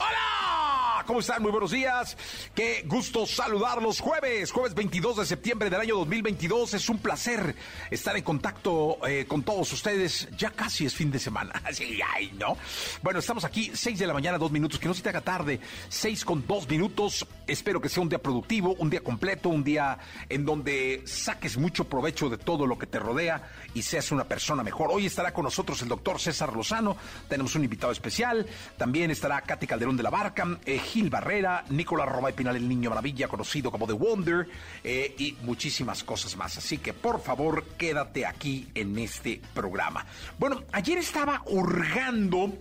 Hola, ¿cómo están? Muy buenos días. Qué gusto saludarlos. Jueves, jueves 22 de septiembre del año 2022. Es un placer estar en contacto eh, con todos ustedes. Ya casi es fin de semana. Así, ay, ¿no? Bueno, estamos aquí, 6 de la mañana, dos minutos. Que no se te haga tarde. 6 con dos minutos. Espero que sea un día productivo, un día completo, un día en donde saques mucho provecho de todo lo que te rodea y seas una persona mejor. Hoy estará con nosotros el doctor César Lozano. Tenemos un invitado especial. También estará Katy Calderón de la Barca, eh, Gil Barrera, Nicolás Romay Pinal, el Niño Maravilla, conocido como The Wonder, eh, y muchísimas cosas más. Así que por favor, quédate aquí en este programa. Bueno, ayer estaba hurgando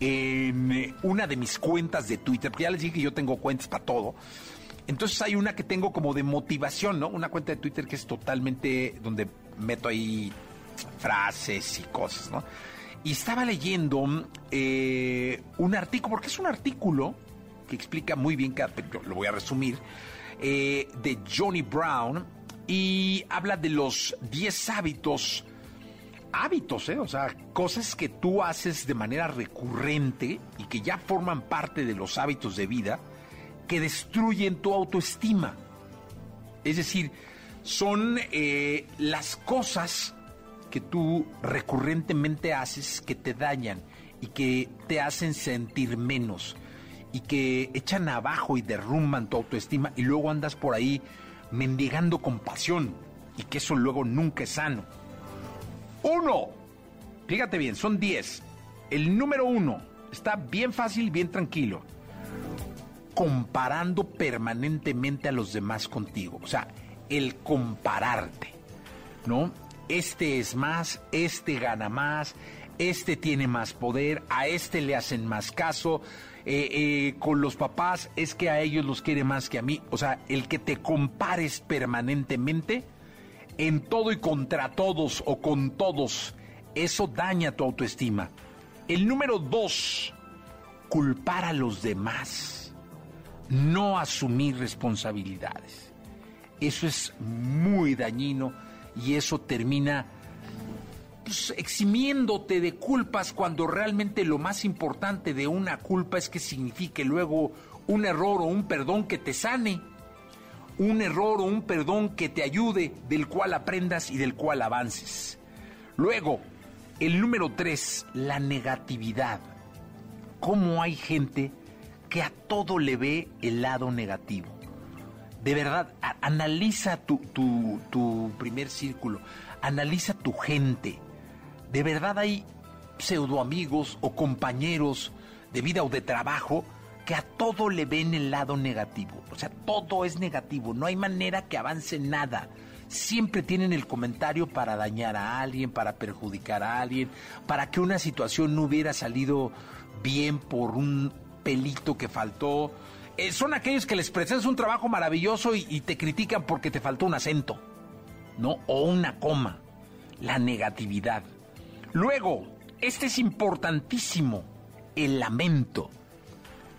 en eh, una de mis cuentas de Twitter, porque ya les dije que yo tengo cuentas para todo. Entonces hay una que tengo como de motivación, ¿no? Una cuenta de Twitter que es totalmente donde meto ahí frases y cosas, ¿no? Y estaba leyendo eh, un artículo, porque es un artículo que explica muy bien, que lo voy a resumir, eh, de Johnny Brown, y habla de los 10 hábitos, hábitos, ¿eh? o sea, cosas que tú haces de manera recurrente y que ya forman parte de los hábitos de vida, que destruyen tu autoestima. Es decir, son eh, las cosas que tú recurrentemente haces que te dañan y que te hacen sentir menos y que echan abajo y derrumban tu autoestima y luego andas por ahí mendigando compasión y que eso luego nunca es sano. Uno, fíjate bien, son diez. El número uno está bien fácil, bien tranquilo. Comparando permanentemente a los demás contigo. O sea, el compararte, ¿no? Este es más, este gana más, este tiene más poder, a este le hacen más caso, eh, eh, con los papás es que a ellos los quiere más que a mí. O sea, el que te compares permanentemente en todo y contra todos o con todos, eso daña tu autoestima. El número dos, culpar a los demás, no asumir responsabilidades. Eso es muy dañino y eso termina pues, eximiéndote de culpas cuando realmente lo más importante de una culpa es que signifique luego un error o un perdón que te sane, un error o un perdón que te ayude, del cual aprendas y del cual avances. Luego, el número tres, la negatividad. ¿Cómo hay gente que a todo le ve el lado negativo? De verdad, analiza tu, tu, primer círculo, analiza tu gente. De verdad hay pseudo amigos o compañeros de vida o de trabajo que a todo le ven el lado negativo. O sea, todo es negativo, no hay manera que avance nada. Siempre tienen el comentario para dañar a alguien, para perjudicar a alguien, para que una situación no hubiera salido bien por un pelito que faltó eh, son aquellos que les presentas un trabajo maravilloso y, te critican porque te faltó un acento, ¿no? O una coma. La negatividad. Luego, este es importantísimo, el lamento.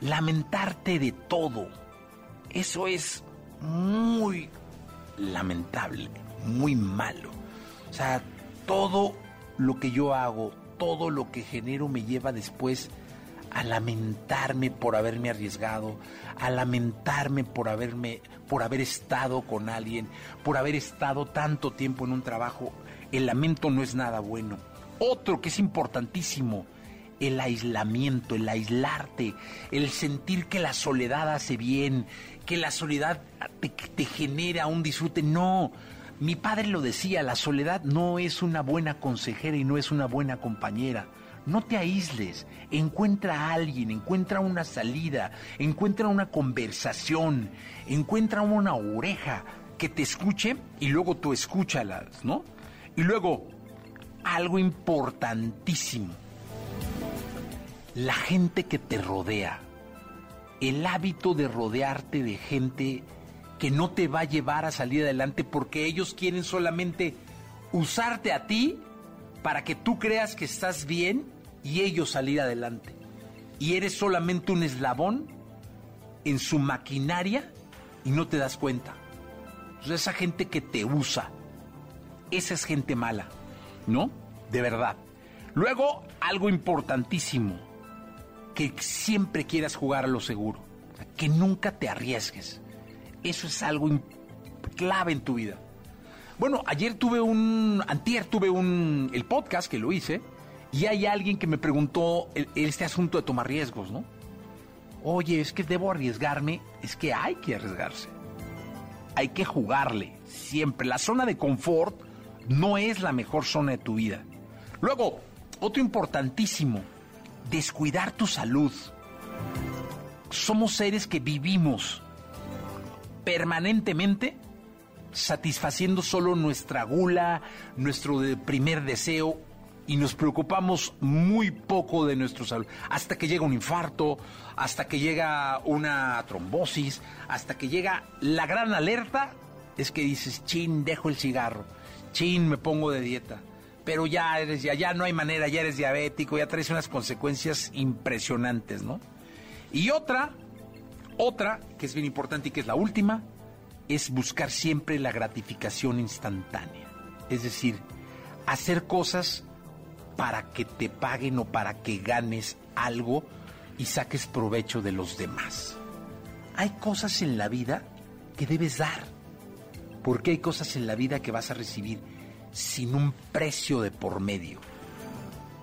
Lamentarte de todo. Eso es muy lamentable, muy malo. O sea, todo lo que yo hago, todo lo que genero me lleva después a lamentarme por haberme arriesgado, a lamentarme por haberme por haber estado con alguien, por haber estado tanto tiempo en un trabajo. El lamento no es nada bueno. Otro que es importantísimo, el aislamiento, el aislarte, el sentir que la soledad hace bien, que la soledad te, te genera un disfrute. No, mi padre lo decía, la soledad no es una buena consejera y no es una buena compañera. No te aísles, encuentra a alguien, encuentra una salida, encuentra una conversación, encuentra una oreja que te escuche y luego tú escúchalas, ¿no? Y luego, algo importantísimo, la gente que te rodea, el hábito de rodearte de gente que no te va a llevar a salir adelante porque ellos quieren solamente usarte a ti para que tú creas que estás bien y ellos salir adelante. Y eres solamente un eslabón en su maquinaria y no te das cuenta. esa gente que te usa, esa es gente mala, ¿no? De verdad. Luego, algo importantísimo, que siempre quieras jugar a lo seguro, que nunca te arriesgues. Eso es algo clave en tu vida. Bueno, ayer tuve un, antier tuve un, el podcast que lo hice, y hay alguien que me preguntó este asunto de tomar riesgos, ¿no? Oye, es que debo arriesgarme, es que hay que arriesgarse. Hay que jugarle, siempre. La zona de confort no es la mejor zona de tu vida. Luego, otro importantísimo, descuidar tu salud. Somos seres que vivimos permanentemente satisfaciendo solo nuestra gula, nuestro primer deseo y nos preocupamos muy poco de nuestra salud. Hasta que llega un infarto, hasta que llega una trombosis, hasta que llega la gran alerta, es que dices, chin, dejo el cigarro, chin, me pongo de dieta. Pero ya eres, ya, ya no hay manera, ya eres diabético, ya traes unas consecuencias impresionantes, ¿no? Y otra, otra, que es bien importante y que es la última, es buscar siempre la gratificación instantánea. Es decir, hacer cosas para que te paguen o para que ganes algo y saques provecho de los demás. Hay cosas en la vida que debes dar, porque hay cosas en la vida que vas a recibir sin un precio de por medio,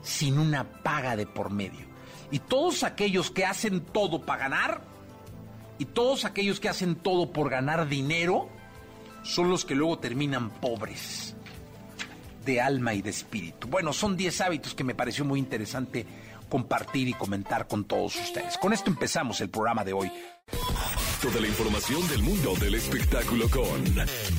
sin una paga de por medio. Y todos aquellos que hacen todo para ganar, y todos aquellos que hacen todo por ganar dinero, son los que luego terminan pobres de alma y de espíritu. Bueno, son 10 hábitos que me pareció muy interesante compartir y comentar con todos ustedes. Con esto empezamos el programa de hoy. Toda la información del mundo del espectáculo con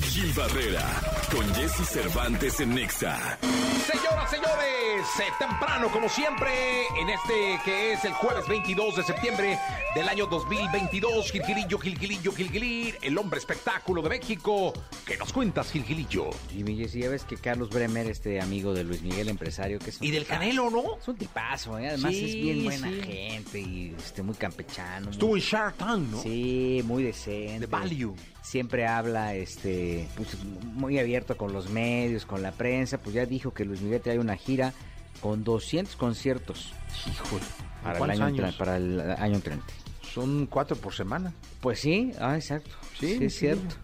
Gil Barrera, con Jesse Cervantes en Nexa. Señoras, señores, eh, temprano como siempre, en este que es el jueves 22 de septiembre del año 2022, Gilgilillo, Gilgilillo, Gilgilir, el hombre espectáculo de México. ¿Qué nos cuentas, Gilgilillo? Y mi Jesse, ya ves que Carlos Bremer, este amigo de Luis Miguel, empresario, que es Y del Canelo, ¿no? Es un tipazo, ¿eh? además es bien buena gente y este, muy campechano. Estuvo muy... en Shark Tank, ¿no? Sí, muy decente. De value. Siempre habla este, pues, muy abierto con los medios, con la prensa. Pues ya dijo que Luis Miguel trae una gira con 200 conciertos. Híjole. Para el, año, años? para el año entrante. Son cuatro por semana. Pues sí, ah, exacto. Sí, sí es cierto.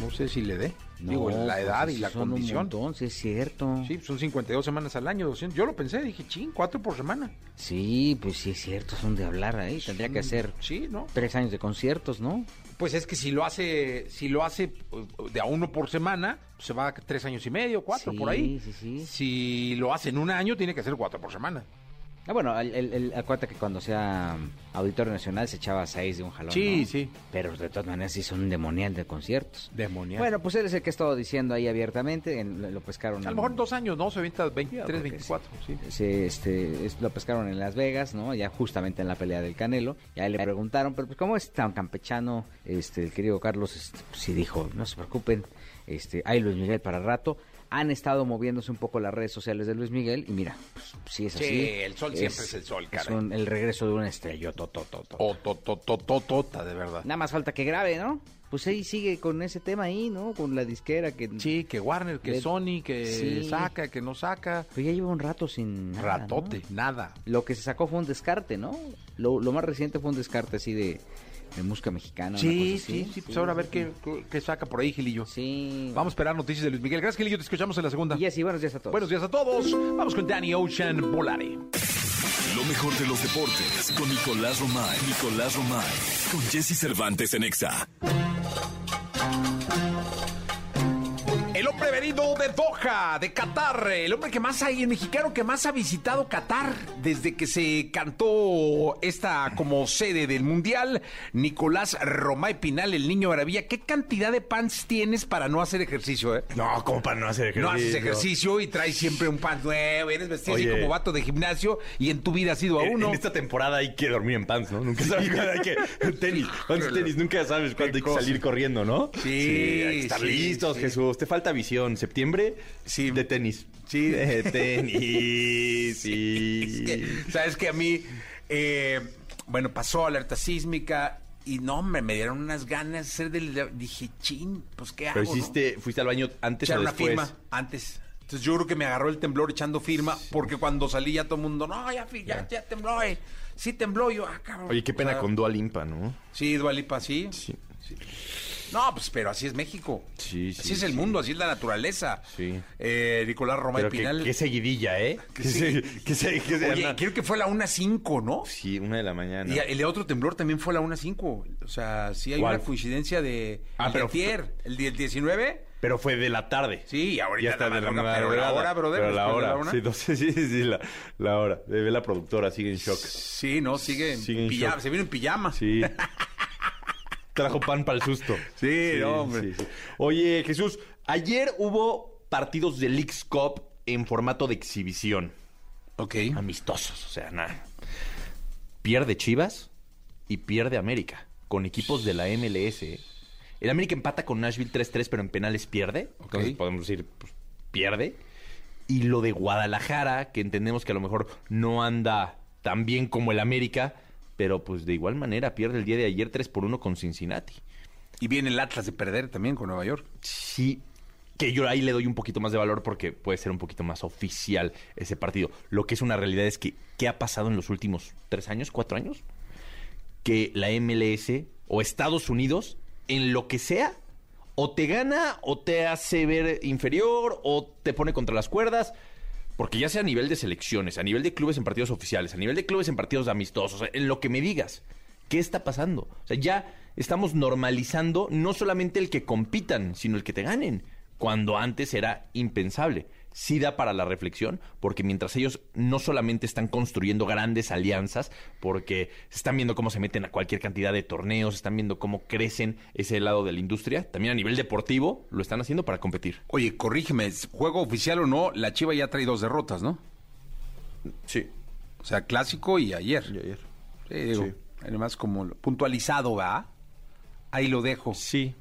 No sé si le dé. Digo, la pues, edad y la son condición. Sí, es cierto. Sí, son 52 semanas al año, 200. Yo lo pensé, dije, ching, cuatro por semana. Sí, pues sí es cierto, son de hablar ahí. Tendría que hacer sí, ¿no? tres años de conciertos, ¿no? Pues es que si lo hace, si lo hace de a uno por semana, se va a tres años y medio, cuatro por ahí. Sí, sí. Si lo hace en un año, tiene que hacer cuatro por semana. Ah, bueno, el, el, acuérdate que cuando sea Auditorio Nacional se echaba seis de un jalón. Sí, sí. Pero de todas maneras sí son un demonial de conciertos. Demonial. Bueno, pues él es el que ha estado diciendo ahí abiertamente. lo pescaron. A lo mejor dos años, ¿no? Se avienta 23, 24. Sí. sí. este, lo pescaron en Las Vegas, ¿no? Ya justamente en la pelea del Canelo. Y ahí le preguntaron, pero pues, ¿cómo es tan campechano este, el querido Carlos? Este, pues, sí dijo, no se preocupen, este, hay Luis Miguel para rato han estado moviéndose un poco las redes sociales de Luis Miguel y mira, pues, sí es así. Sí, el sol siempre es el sol, cara. Es el regreso de una estrella, tototota. O totototota, de verdad. Nada más falta que grabe, ¿no? Pues ahí sigue con ese tema ahí, ¿no? Con la disquera que... Sí, que Warner, que Sony, que saca, que no saca. Pero ya lleva un rato sin nada, Ratote, nada. Lo que se sacó fue un descarte, ¿no? Lo, lo más reciente fue un descarte así de de música mexicana. Sí, sí, sí, pues ahora a ver qué, qué, saca por ahí, Gilillo. Sí. Vamos a esperar noticias de Luis Miguel. Gracias, Gilillo, te escuchamos en la segunda. Y así, buenos días a todos. Buenos días a todos. Vamos con Danny Ocean Volare. Lo mejor de los deportes con Nicolás Romay. Nicolás Romay. Con Jesse Cervantes en Exa. De Doha, de Qatar, el hombre que más hay, el mexicano que más ha visitado Qatar desde que se cantó esta como sede del Mundial, Nicolás Romay Pinal, el niño maravilla. ¿Qué cantidad de pants tienes para no hacer ejercicio, eh? No, como para no hacer ejercicio. No haces ejercicio y traes siempre un pants nuevo, eres vestido así como vato de gimnasio y en tu vida has ido a uno. en esta temporada hay que dormir en pants, ¿no? Nunca sabes cuándo hay que... Tenis, pants tenis, nunca sabes cuándo hay que salir corriendo, ¿no? Sí, hay que estar sí, listos, sí. Jesús. Te falta visión. Septiembre, Sí. de tenis. Sí. De tenis, sí. Es que, Sabes que a mí, eh, bueno, pasó alerta sísmica y no, me, me dieron unas ganas de hacer del... Dije, chin, pues ¿qué hago? Pero no? hiciste, fuiste al baño antes echar o una después. firma antes. Entonces yo creo que me agarró el temblor echando firma porque cuando salí ya todo el mundo, no, ya, ya, ya tembló, eh. Sí tembló, yo, ah, cabrón. Oye, qué O pena sea, con Dua Limpa, ¿no? Sí, Dualipa, sí. Sí. No, pues pero así es México. Sí, sí, Así es el sí. mundo, así es la naturaleza. Sí. Eh, Nicolás Romay Pero qué, Pinal. qué seguidilla, ¿eh? Sí. se- que se- Oye, creo que fue a la 1.05, ¿no? Sí, una de la mañana. Y el otro temblor también fue a la 1.05. O sea, sí hay ¿Cuál? una coincidencia de... Ah, el de pero- antier, el día 19. Pero fue de la tarde. Sí, ahorita Ya está de la madrugada, pero la hora, brother, Pero la hora. la. Sí, sí, sí, la, la hora. Ve la productora, sigue en shock. Sí, no, sigue en Sigue en pijama. shock. Se vino en pijama. Sí. Trajo pan para el susto. Sí, hombre. sí, sí. Oye, Jesús, ayer hubo partidos de Leagues Cup en formato de exhibición. Ok. Amistosos, o sea, nada. Pierde Chivas y pierde América, con equipos de la MLS. ¿eh? El América empata con Nashville 3-3, pero en penales pierde. Entonces podemos decir, pues, pierde. Y lo de Guadalajara, que entendemos que a lo mejor no anda tan bien como el América, pero pues de igual manera pierde el día de ayer 3 por 1 con Cincinnati. Y viene el Atlas de perder también con Nueva York. Sí, que yo ahí le doy un poquito más de valor porque puede ser un poquito más oficial ese partido. Lo que es una realidad es que, ¿qué ha pasado en los últimos tres años, cuatro años? Que la MLS o Estados Unidos, en lo que sea, o te gana o te hace ver inferior o te pone contra las cuerdas. Porque ya sea a nivel de selecciones, a nivel de clubes en partidos oficiales, a nivel de clubes en partidos amistosos, en lo que me digas, ¿qué está pasando? O sea, ya estamos normalizando no solamente el que compitan, sino el que te ganen, cuando antes era impensable. Sí da para la reflexión, porque mientras ellos no solamente están construyendo grandes alianzas, porque están viendo cómo se meten a cualquier cantidad de torneos, están viendo cómo crecen ese lado de la industria, también a nivel deportivo lo están haciendo para competir. Oye, corrígeme, ¿es juego oficial o no, la Chiva ya trae dos derrotas, ¿no? Sí. O sea, clásico y ayer. ayer. Sí, digo, Sí. además como puntualizado, ¿va? Ahí lo dejo. Sí,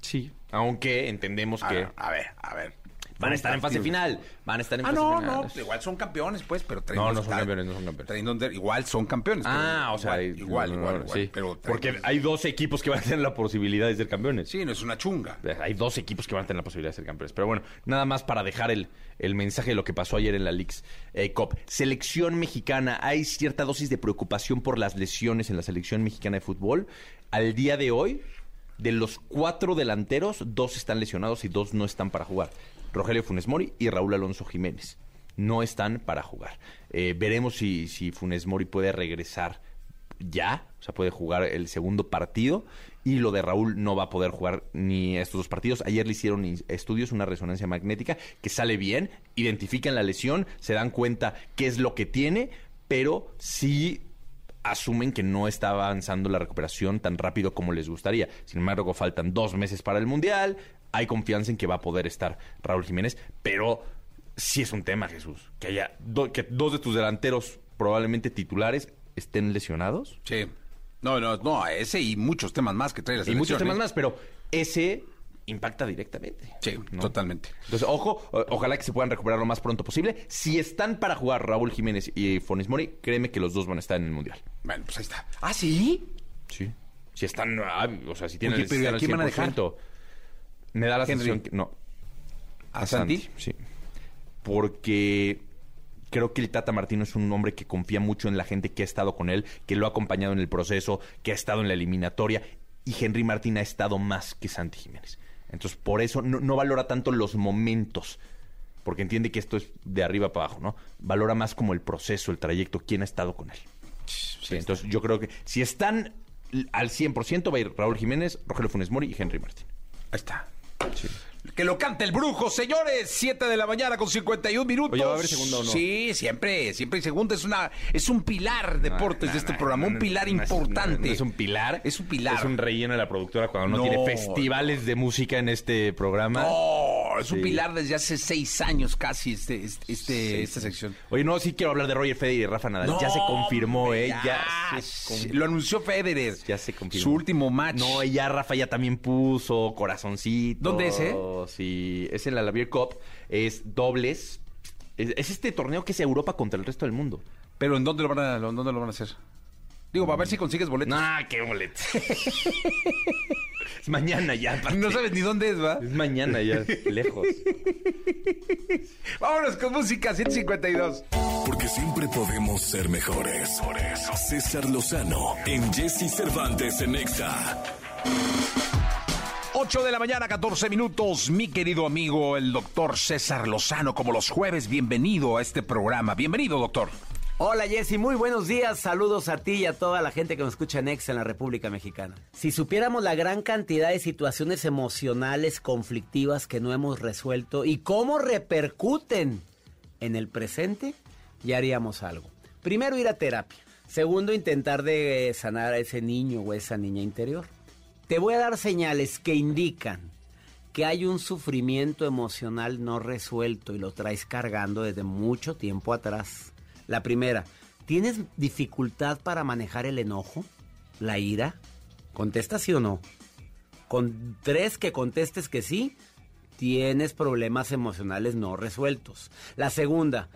sí. Aunque entendemos A que ver, a ver, a ver. Van a estar en fase final. Van a estar en Ah, fase no, final. no, pues igual son campeones, pues, pero traen No, no son campeones, no son campeones. igual son campeones. Ah, o sea, igual, igual, no, no, igual, no, pero porque hay dos equipos que van a tener la posibilidad de ser campeones. Sí, no es una chunga. Hay dos equipos que van a tener la posibilidad de ser campeones. Pero bueno, nada más para dejar el, el mensaje de lo que pasó ayer en la Leagues eh, Cup. Selección mexicana. Hay cierta dosis de preocupación por las lesiones en la selección mexicana de fútbol. Al día de hoy, de los cuatro delanteros, dos están lesionados y dos no están para jugar. Rogelio Funes Mori y Raúl Alonso Jiménez. No están para jugar. Eh, veremos si, si Funes Mori puede regresar ya, o sea, puede jugar el segundo partido y lo de Raúl no va a poder jugar ni estos dos partidos. Ayer le hicieron estudios, una resonancia magnética que sale bien, identifican la lesión, se dan cuenta qué es lo que tiene, pero sí asumen que no está avanzando la recuperación tan rápido como les gustaría. Sin embargo, faltan dos meses para el Mundial, hay confianza en que va a poder estar Raúl Jiménez, pero sí es un tema, Jesús, que haya do- que dos de tus delanteros probablemente titulares estén lesionados. Sí. No, no, no, ese y muchos temas más que trae la Y selección. muchos temas ¿eh? más, pero ese impacta directamente. Sí, ¿no? totalmente. Entonces, ojo, ojalá que se puedan recuperar lo más pronto posible. Si están para jugar Raúl Jiménez y Fonis Mori, créeme que los dos van a estar en el Mundial. Bueno, pues ahí está. ¿Ah, sí? Sí. Si están, ah, o sea, si tienen Oye, pero ¿y van a dejar? 100%, Me da la Henry. sensación que no. ¿A Santi? Sí. Porque creo que el Tata Martino es un hombre que confía mucho en la gente que ha estado con él, que lo ha acompañado en el proceso, que ha estado en la eliminatoria. Y Henry Martín ha estado más que Santi Jiménez. Entonces, por eso no, no valora tanto los momentos porque entiende que esto es de arriba para abajo, ¿no? Valora más como el proceso, el trayecto, quién ha estado con él. Sí, entonces yo creo que si están al 100% va a ir Raúl Jiménez, Rogelio Funes Mori y Henry Martín. Ahí está. Que lo cante el brujo, señores. 7 de la mañana con 51 minutos. Oye, ¿va a haber segunda o no? Sí, siempre, siempre hay segunda. Es una, es un pilar deportes No, de este no, programa, un pilar es- importante. es un pilar. Es un pilar. Es un relleno de la productora cuando no, No. tiene festivales de música en este programa. No, es un Sí. pilar desde hace seis años casi este, este, este- Sí, esta sección. Oye, no, sí quiero hablar de Roger Federer y Rafa Nadal. No, ya se confirmó, hombre, ¿eh? Ya, se confirmó. Lo anunció Federer. Ya se confirmó. Su último match. No, y ya Rafa ya también puso corazoncito. ¿Dónde es, eh? Sí, es en la Lavier Cup. Es dobles. Es, es este torneo que es Europa contra el resto del mundo. Pero ¿en dónde lo van a, dónde lo van a hacer? Digo, a ver si consigues boletos. Nah, qué boleto. es mañana ya. aparte. No sabes ni dónde es, ¿va? Es mañana ya, lejos. Vámonos con música 152. Porque siempre podemos ser mejores. César Lozano en Jesse Cervantes en Exa. 8 de la mañana, 14 minutos. Mi querido amigo, el doctor César Lozano, como los jueves, bienvenido a este programa. Bienvenido, doctor. Hola Jessy, muy buenos días. Saludos a ti y a toda la gente que nos escucha en Exa en la República Mexicana. Si supiéramos la gran cantidad de situaciones emocionales conflictivas que no hemos resuelto y cómo repercuten en el presente, ya haríamos algo. Primero, ir a terapia. Segundo, intentar de sanar a ese niño o esa niña interior. Te voy a dar señales que indican que hay un sufrimiento emocional no resuelto y lo traes cargando desde mucho tiempo atrás. La primera, ¿tienes dificultad para manejar el enojo? ¿La ira? ¿Contesta sí o no? Con tres que contestes que sí, tienes problemas emocionales no resueltos. La segunda,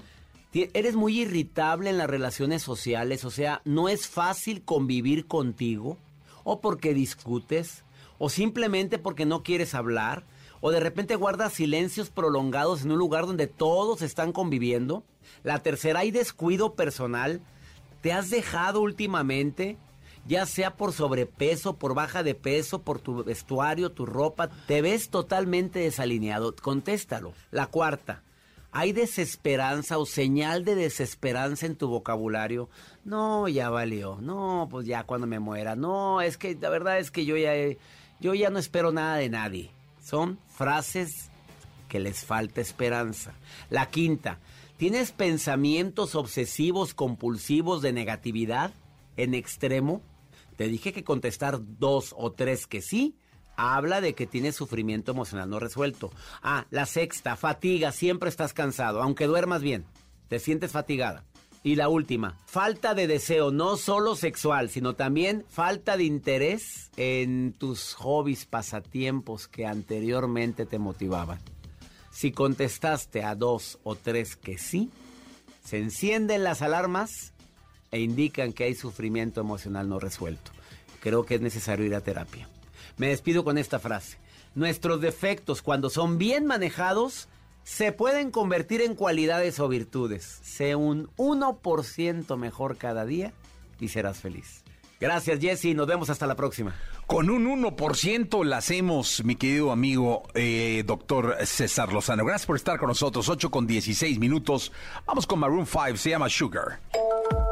eres muy irritable en las relaciones sociales, o sea, no es fácil convivir contigo, o porque discutes, o simplemente porque no quieres hablar, o de repente guardas silencios prolongados en un lugar donde todos están conviviendo. La tercera, hay descuido personal. ¿Te has dejado últimamente? Ya sea por sobrepeso, por baja de peso, por tu vestuario, tu ropa, te ves totalmente desalineado. Contéstalo. La cuarta, ¿hay desesperanza o señal de desesperanza en tu vocabulario? No, ya valió. No, pues ya cuando me muera. No, es que la verdad es que yo ya, yo ya no espero nada de nadie. Son frases que les falta esperanza. La quinta, ¿tienes pensamientos obsesivos compulsivos de negatividad en extremo? Te dije que contestar dos o tres que sí. Habla de que tienes sufrimiento emocional no resuelto. Ah, la sexta, fatiga, siempre estás cansado, aunque duermas bien. Te sientes fatigada. Y la última, falta de deseo, no solo sexual, sino también falta de interés en tus hobbies, pasatiempos que anteriormente te motivaban. Si contestaste a dos o tres que sí, se encienden las alarmas e indican que hay sufrimiento emocional no resuelto. Creo que es necesario ir a terapia. Me despido con esta frase. Nuestros defectos, cuando son bien manejados, se pueden convertir en cualidades o virtudes. Sé un 1% mejor cada día y serás feliz. Gracias Jesse, nos vemos hasta la próxima. Con un 1% la hacemos, mi querido amigo eh, doctor César Lozano. Gracias por estar con nosotros. 8 con 16 minutos. Vamos con Maroon 5, se llama Sugar.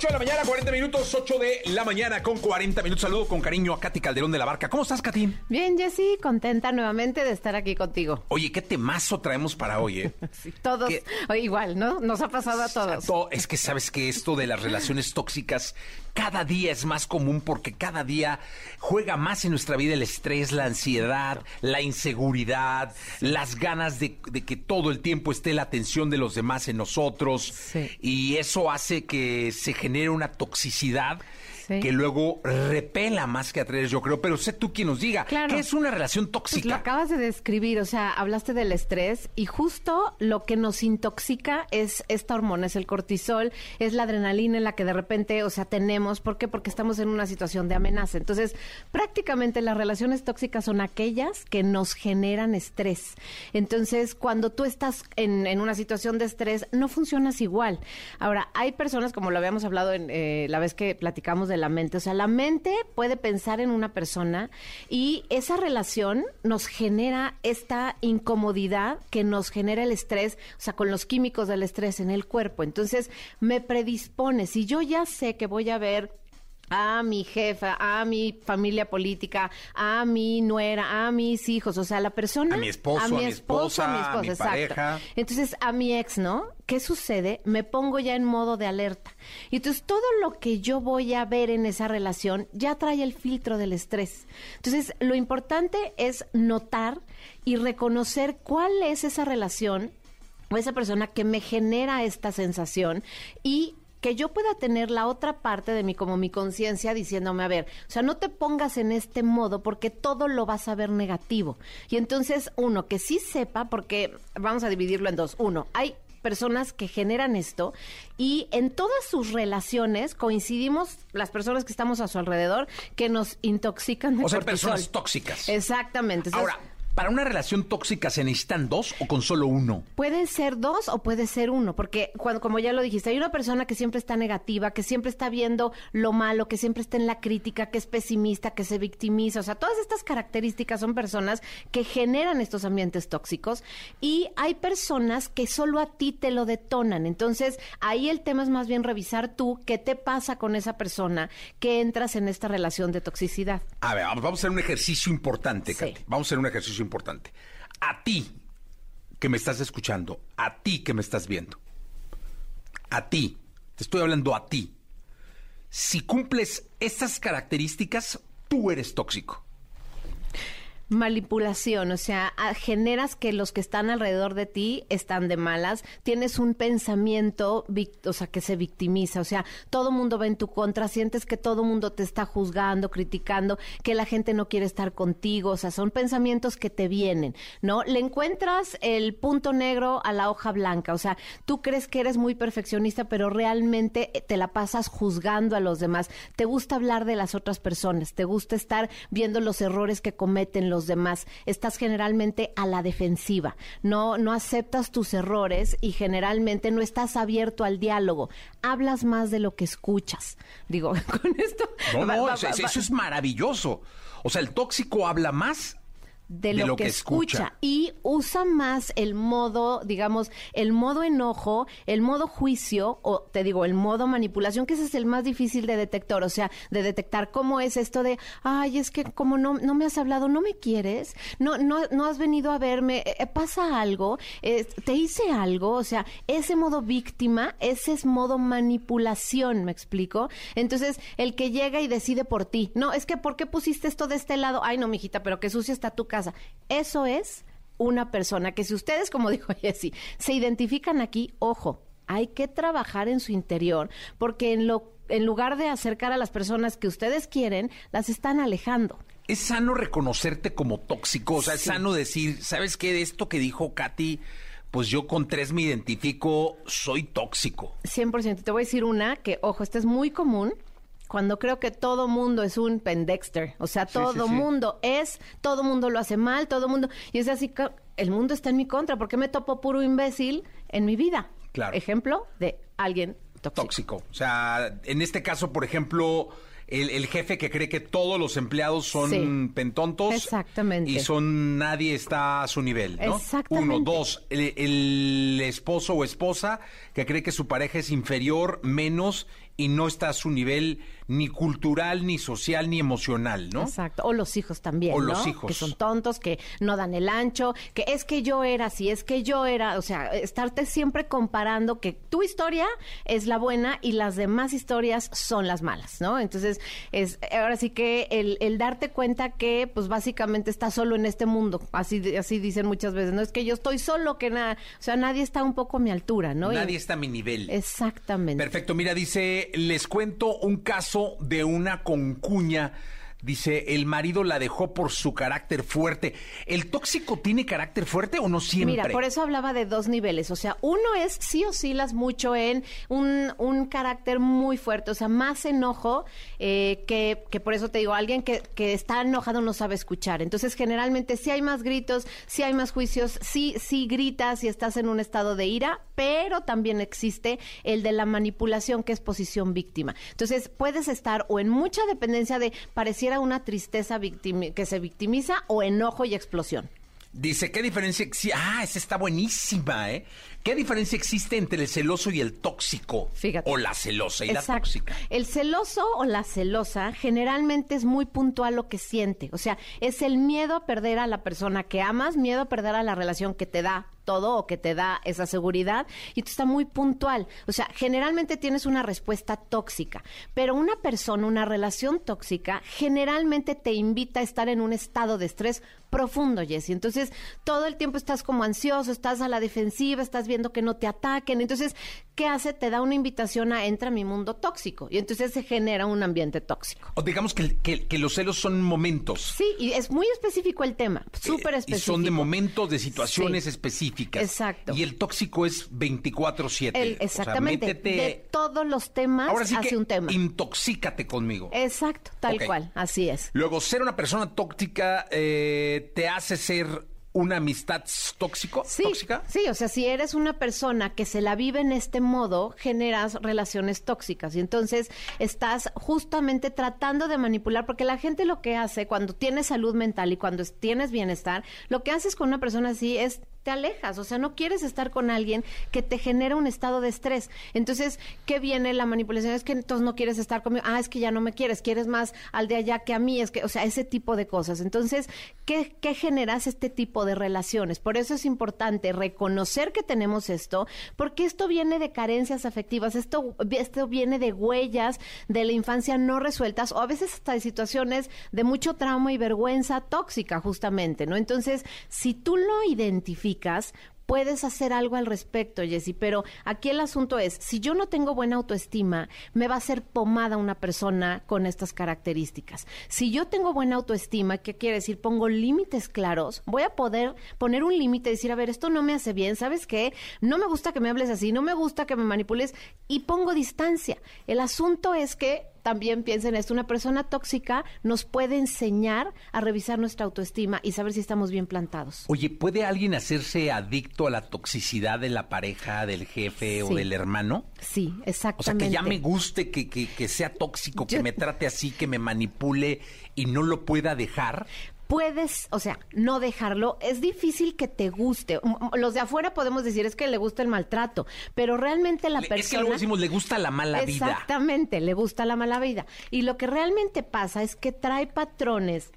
8 de la mañana, 40 minutos. 8 de la mañana con 40 minutos. Saludo con cariño a Katy Calderón de la Barca. ¿Cómo estás, Katy? Bien, Jessy, contenta nuevamente de estar aquí contigo. Oye, qué temazo traemos para hoy, ¿eh? Todos, ¿Qué? o igual, ¿no? Nos ha pasado a todos. To- Es que sabes que esto de las relaciones tóxicas cada día es más común porque cada día juega más en nuestra vida el estrés, la ansiedad, la inseguridad, las ganas de, de que todo el tiempo esté la atención de los demás en nosotros. Sí. Y eso hace que se genere una toxicidad Sí. que luego repela más que atraer, yo creo. Pero sé tú quien nos diga, Claro. ¿qué es una relación Pues tóxica? lo acabas de describir, o sea, hablaste del estrés y justo lo que nos intoxica es esta hormona, es el cortisol, es la adrenalina en la que de repente, o sea, tenemos, ¿por qué? Porque estamos en una situación de amenaza. Entonces, prácticamente las relaciones tóxicas son aquellas que nos generan estrés. Entonces, cuando tú estás en, en una situación de estrés, no funcionas igual. Ahora, hay personas, como lo habíamos hablado en eh, la vez que platicamos de la mente, o sea, la mente puede pensar en una persona y esa relación nos genera esta incomodidad que nos genera el estrés, o sea, con los químicos del estrés en el cuerpo. Entonces, me predispone. Si yo ya sé que voy a ver a mi jefa, a mi familia política, a mi nuera, a mis hijos, o sea, la persona... A mi esposo, a mi esposa, a mi pareja. Entonces, a mi ex, ¿no? ¿Qué sucede? Me pongo ya en modo de alerta. Y entonces, todo lo que yo voy a ver en esa relación ya trae el filtro del estrés. Entonces, lo importante es notar y reconocer cuál es esa relación o esa persona que me genera esta sensación y que yo pueda tener la otra parte de mí como mi conciencia diciéndome, a ver, o sea, no te pongas en este modo porque todo lo vas a ver negativo. Y entonces, uno, que sí sepa, porque vamos a dividirlo en dos. Uno, hay personas que generan esto y en todas sus relaciones coincidimos las personas que estamos a su alrededor que nos intoxican de O sea, cortisol. personas tóxicas. Exactamente. Entonces, Ahora, ¿para una relación tóxica se necesitan dos o con solo uno? Puede ser dos o puede ser uno, porque cuando, como ya lo dijiste, hay una persona que siempre está negativa, que siempre está viendo lo malo, que siempre está en la crítica, que es pesimista, que se victimiza. O sea, todas estas características son personas que generan estos ambientes tóxicos y hay personas que solo a ti te lo detonan. Entonces, ahí el tema es más bien revisar tú qué te pasa con esa persona que entras en esta relación de toxicidad. A ver, vamos, a hacer un ejercicio importante, Sí. Katy. Vamos a hacer un ejercicio importante. A ti que me estás escuchando, a ti que me estás viendo, a ti, te estoy hablando a ti. Si cumples estas características, tú eres tóxico. Manipulación, o sea, generas que los que están alrededor de ti están de malas, tienes un pensamiento, o sea, que se victimiza, o sea, todo mundo va en tu contra, sientes que todo mundo te está juzgando, criticando, que la gente no quiere estar contigo, o sea, son pensamientos que te vienen, ¿no? Le encuentras el punto negro a la hoja blanca, o sea, tú crees que eres muy perfeccionista, pero realmente eh, te la pasas juzgando a los demás, te gusta hablar de las otras personas, te gusta estar viendo los errores que cometen los demás, estás generalmente a la defensiva, no, no aceptas tus errores y generalmente no estás abierto al diálogo, hablas más de lo que escuchas. Digo, con esto... No, no, va- eso, va- eso es maravilloso. O sea, el tóxico habla más de lo, que, escucha. y usa más el modo, digamos, el modo enojo, el modo juicio o te digo, el modo manipulación, que ese es el más difícil de detectar, o sea, de detectar cómo es esto de, ay, es que como no, no me has hablado, no me quieres, no, no, no has venido a verme, eh, pasa algo, Eh, te hice algo, o sea, ese modo víctima, ese es modo manipulación, ¿me explico? Entonces, el que llega y decide por ti, no, es que ¿por qué pusiste esto de este lado? Ay, no, mijita, pero qué sucia está tu casa. Eso es una persona que si ustedes, como dijo Jessy, se identifican aquí, ojo, hay que trabajar en su interior, porque en lo en lugar de acercar a las personas que ustedes quieren, las están alejando. es sano reconocerte como tóxico. O sea, es sano decir, ¿sabes qué? De esto que dijo Katy, pues yo con tres me identifico, soy tóxico. 100%. Te voy a decir una que, ojo, esta es muy común. Cuando creo que todo mundo es un pendexter, o sea, todo sí. mundo es, todo mundo lo hace mal, todo mundo, y es así, que el mundo está en mi contra, ¿por qué me topo puro imbécil en mi vida? Claro. Ejemplo de alguien tóxico. tóxico. O sea, en este caso, por ejemplo, el, el jefe que cree que todos los empleados son Sí. pentontos. Exactamente. Y son, nadie está a su nivel, ¿no? Exactamente. Uno, dos, el, el esposo o esposa que cree que su pareja es inferior, menos y no está a su nivel ni cultural, ni social, ni emocional, ¿no? Exacto. O los hijos también. O ¿no? los hijos. Que son tontos, que no dan el ancho, que es que yo era así, es que yo era. O sea, estarte siempre comparando que tu historia es la buena y las demás historias son las malas, ¿no? Entonces, es ahora sí que el, el darte cuenta que, pues básicamente estás solo en este mundo. Así, así dicen muchas veces. No es que yo estoy solo, que nada. O sea, nadie está un poco a mi altura, ¿no? Y- Nadie está a mi nivel. Exactamente. Perfecto, mira, dice les cuento un caso de una concuña. Dice, el marido la dejó por su carácter fuerte. ¿El tóxico tiene carácter fuerte o no siempre? Mira, por eso hablaba de dos niveles. O sea, uno es sí oscilas mucho en un, un carácter muy fuerte, o sea, más enojo eh, que, que por eso te digo, alguien que, que está enojado no sabe escuchar. Entonces, generalmente sí hay más gritos, sí hay más juicios, sí, sí gritas y estás en un estado de ira, pero también existe el de la manipulación, que es posición víctima. Entonces, puedes estar o en mucha dependencia de pareciera una tristeza victimi- que se victimiza o enojo y explosión. Dice, ¿qué diferencia existe? Ah, esa está buenísima, ¿eh? ¿Qué diferencia existe entre el celoso y el tóxico? Fíjate. O la celosa y la tóxica. El celoso o la celosa generalmente es muy puntual lo que siente. O sea, es el miedo a perder a la persona que amas, miedo a perder a la relación que te da todo o que te da esa seguridad y tú está muy puntual. O sea, generalmente tienes una respuesta tóxica, pero una persona, una relación tóxica, generalmente te invita a estar en un estado de estrés profundo, Jessy. Entonces, todo el tiempo estás como ansioso, estás a la defensiva, estás viendo que no te ataquen. Entonces, ¿qué hace? Te da una invitación a entra a mi mundo tóxico y entonces se genera un ambiente tóxico. O digamos que, que- que los celos son momentos. Sí, y es muy específico el tema, súper Eh, específico. Y son de momentos, de situaciones Sí. específicas. Exacto. Y el tóxico es 24-7. El- O sea, exactamente. métete- De todos los temas Ahora sí hace que un tema. intoxícate conmigo. Exacto, tal cual, así es. Luego, ser una persona tóxica eh, te hace ser una amistad tóxico, Sí, tóxica. sí, o sea, si eres una persona que se la vive en este modo, generas relaciones tóxicas y entonces estás justamente tratando de manipular, porque la gente lo que hace cuando tienes salud mental y cuando es- tienes bienestar, lo que haces con una persona así es alejas, o sea, no quieres estar con alguien que te genera un estado de estrés. Entonces, ¿qué viene la manipulación? Es que entonces no quieres estar conmigo, ah, es que ya no me quieres, quieres más al de allá que a mí, es que, o sea, ese tipo de cosas. Entonces, ¿qué, qué generas este tipo de relaciones? Por eso es importante reconocer que tenemos esto, porque esto viene de carencias afectivas, esto, esto viene de huellas de la infancia no resueltas, o a veces hasta de situaciones de mucho trauma y vergüenza tóxica, justamente, ¿no? Entonces, si tú lo identificas, puedes hacer algo al respecto, Jessy, pero aquí el asunto es, si yo no tengo buena autoestima, me va a hacer pomada una persona con estas características. Si yo tengo buena autoestima, ¿qué quiere decir? Pongo límites claros, voy a poder poner un límite y decir, a ver, esto no me hace bien, ¿sabes qué? No me gusta que me hables así, no me gusta que me manipules y pongo distancia. El asunto es que también piensen esto, una persona tóxica nos puede enseñar a revisar nuestra autoestima y saber si estamos bien plantados. Oye, ¿puede alguien hacerse adicto a la toxicidad de la pareja, del jefe o del hermano? Sí, O sea, exactamente. que ya me guste, que, que- que sea tóxico, que me trate así, que me manipule y no lo pueda dejar. Puedes, o sea, no dejarlo. Es difícil que te guste. M- m- Los de afuera podemos decir es que le gusta el maltrato, pero realmente la Le- persona. Es que luego decimos, le gusta la mala vida. Exactamente, le gusta la mala vida. Y lo que realmente pasa es que trae patrones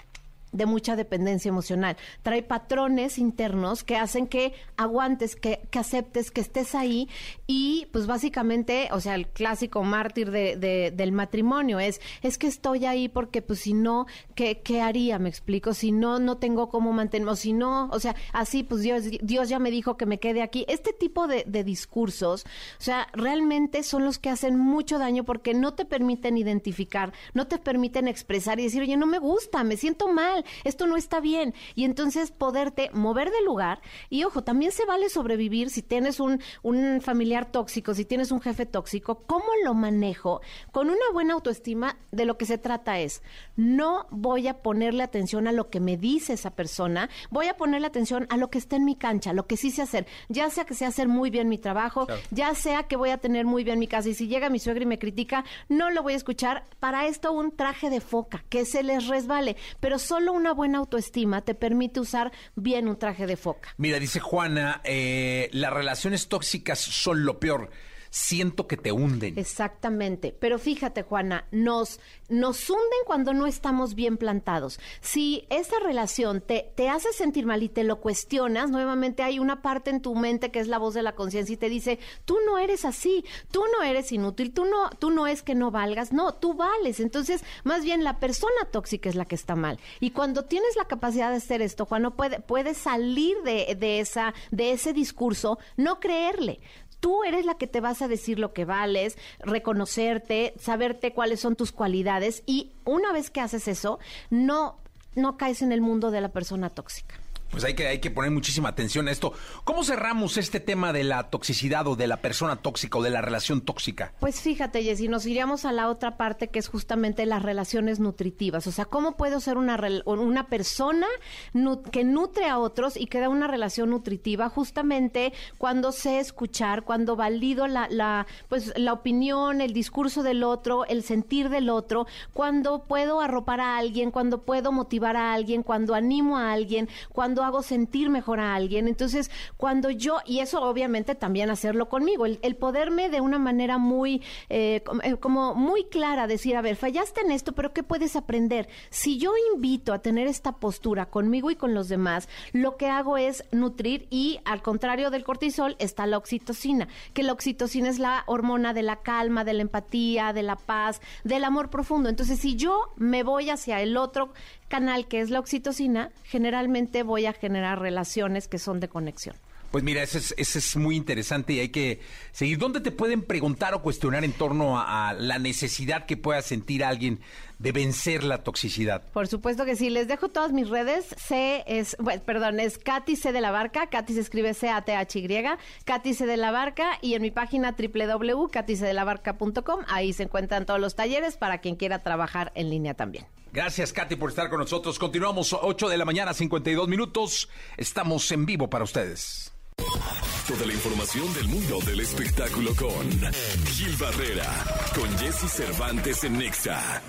de mucha dependencia emocional. Trae patrones internos que hacen que aguantes, que, que aceptes, que estés ahí y pues básicamente, o sea, el clásico mártir de, de- del matrimonio es, es que estoy ahí porque pues si no, ¿qué, qué haría? Me explico, si no, no tengo cómo mantenerme, si no, o sea, así pues Dios, Dios ya me dijo que me quede aquí. Este tipo de discursos, o sea, realmente son los que hacen mucho daño porque no te permiten identificar, no te permiten expresar y decir, oye, no me gusta, me siento mal, esto no está bien. Y entonces poderte mover de lugar. Y ojo, también se vale sobrevivir si tienes un, un familiar tóxico, si tienes un jefe tóxico, ¿cómo lo manejo? Con una buena autoestima, de lo que se trata es, no voy a ponerle atención a lo que me dice esa persona, voy a ponerle atención a lo que está en mi cancha, lo que sí sé hacer, ya sea que sé hacer muy bien mi trabajo, ya sea que voy a tener muy bien mi casa y si llega mi suegra y me critica, no lo voy a escuchar. Para esto un traje de foca, que se les resbale, pero solo una buena autoestima te permite usar bien un traje de foca. Mira, dice Juana, eh, las relaciones tóxicas son lo peor. Siento que te hunden. Exactamente. Pero fíjate, Juana, nos, nos hunden cuando no estamos bien plantados. Si esa relación te, te hace sentir mal y te lo cuestionas, nuevamente hay una parte en tu mente que es la voz de la conciencia y te dice, tú no eres así, tú no eres inútil, tú no, tú no es que no valgas, no, tú vales. Entonces, más bien la persona tóxica es la que está mal. Y cuando tienes la capacidad de hacer esto, Juan, no puede, puedes salir de, de esa, de ese discurso, no creerle tú eres la que te vas a decir lo que vales, reconocerte, saberte cuáles son tus cualidades y una vez que haces eso, no, no caes en el mundo de la persona tóxica pues hay que, hay que poner muchísima atención a esto. ¿Cómo cerramos este tema de la toxicidad o de la persona tóxica o de la relación tóxica? Pues fíjate, Jessy, nos iríamos a la otra parte que es justamente las relaciones nutritivas. O sea, ¿cómo puedo ser una, una persona que nutre a otros y que da una relación nutritiva? Justamente cuando sé escuchar, cuando valido la, la, pues, la opinión, el discurso del otro, el sentir del otro, cuando puedo arropar a alguien, cuando puedo motivar a alguien, cuando animo a alguien, cuando hago sentir mejor a alguien. Entonces, cuando yo, y eso obviamente también hacerlo conmigo, el, poderme de una manera muy, eh, eh, como muy clara decir, a ver, fallaste en esto, pero ¿qué puedes aprender? Si yo invito a tener esta postura conmigo y con los demás, lo que hago es nutrir y al contrario del cortisol está la oxitocina, que la oxitocina es la hormona de la calma, de la empatía, de la paz, del amor profundo. Entonces, si yo me voy hacia el otro canal que es la oxitocina, generalmente voy a generar relaciones que son de conexión. Pues mira, ese es, ese es muy interesante y hay que seguir. ¿Dónde te pueden preguntar o cuestionar en torno a, la necesidad que pueda sentir alguien de vencer la toxicidad? Por supuesto que sí. Les dejo todas mis redes. C es, bueno, perdón, es Katy C de la Barca. Katy se escribe C-A-T-H-Y. Katy C de la Barca. Y en mi página www.katycdelabarca.com. Ahí se encuentran todos los talleres para quien quiera trabajar en línea también. Gracias, Katy, por estar con nosotros. Continuamos 8 de la mañana, 52 minutos. Estamos en vivo para ustedes. Toda la información del mundo del espectáculo con Gil Barrera, con Jesse Cervantes en Nexa.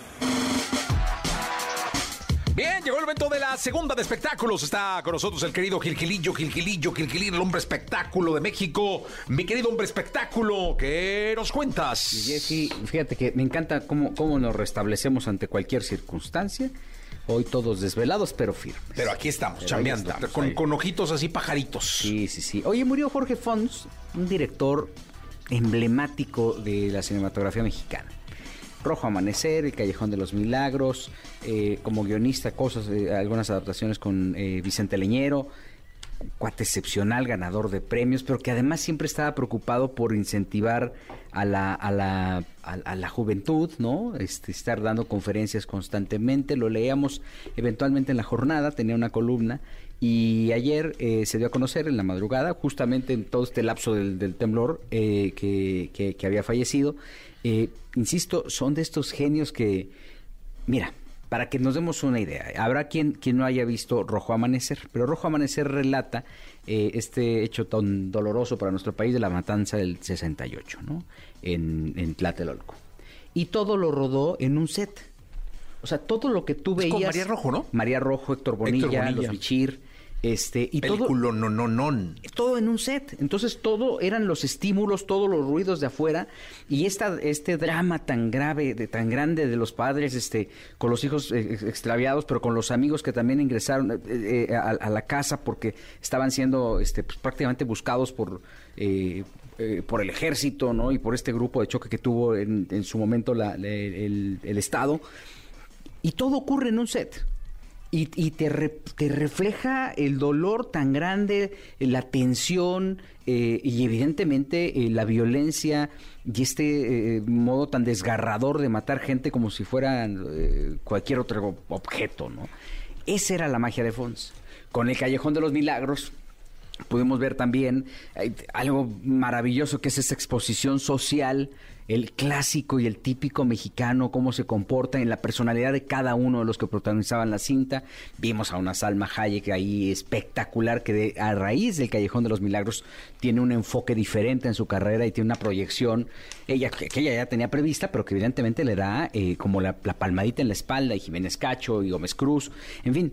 Bien, llegó el momento de la segunda de espectáculos. Está con nosotros el querido Gilgilillo, Gilgilillo, Gilgilillo, el hombre espectáculo de México. Mi querido hombre espectáculo, ¿qué nos cuentas? Jessy, fíjate que me encanta cómo, cómo nos restablecemos ante cualquier circunstancia. Hoy todos desvelados, pero firmes. Pero aquí estamos, chambeando, con, con, ojitos así pajaritos. Sí, sí, sí. Oye, murió Jorge Fons, un director emblemático de la cinematografía mexicana. Rojo Amanecer, El Callejón de los Milagros, eh, como guionista, cosas, eh, algunas adaptaciones con eh, Vicente Leñero, cuate excepcional, ganador de premios, pero que además siempre estaba preocupado por incentivar a la, a la, a, la juventud, ¿no? Este, estar dando conferencias constantemente, lo leíamos eventualmente en la jornada, tenía una columna, y ayer se dio a conocer en la madrugada, justamente en todo este lapso del, temblor que, que, había fallecido, eh, insisto, son de estos genios que, mira, para que nos demos una idea, habrá quien, quien no haya visto Rojo Amanecer, pero Rojo Amanecer relata eh, este hecho tan doloroso para nuestro país de la matanza del 68, ¿no? En, en Tlatelolco. Y todo lo rodó en un set. O sea, todo lo que tú veías... María Rojo, ¿no? María Rojo, Héctor Bonilla, Los Bichir este, y todo, no, no, no. todo en un set. Entonces todo eran los estímulos, todos los ruidos de afuera y esta, este drama tan grave, de, tan grande de los padres, este, con los hijos eh, extraviados, pero con los amigos que también ingresaron eh, eh, a, la casa porque estaban siendo, este, pues, prácticamente buscados por por el ejército, ¿no? Y por este grupo de choque que tuvo en, en su momento la, el, el Estado. Y todo ocurre en un set y, te, refleja el dolor tan grande, la tensión eh, y evidentemente eh, la violencia y este eh, modo tan desgarrador de matar gente como si fuera cualquier otro objeto, ¿no? Esa era la magia de Fons. Con el Callejón de los Milagros, pudimos ver también algo maravilloso que es esa exposición social el clásico y el típico mexicano, cómo se comporta en la personalidad de cada uno de los que protagonizaban la cinta. Vimos a una Salma Hayek ahí espectacular que a raíz del Callejón de los Milagros tiene un enfoque diferente en su carrera y tiene una proyección ella, que, ella ya tenía prevista, pero que evidentemente le da eh, como la, la palmadita en la espalda y Jiménez Cacho y Gómez Cruz. En fin,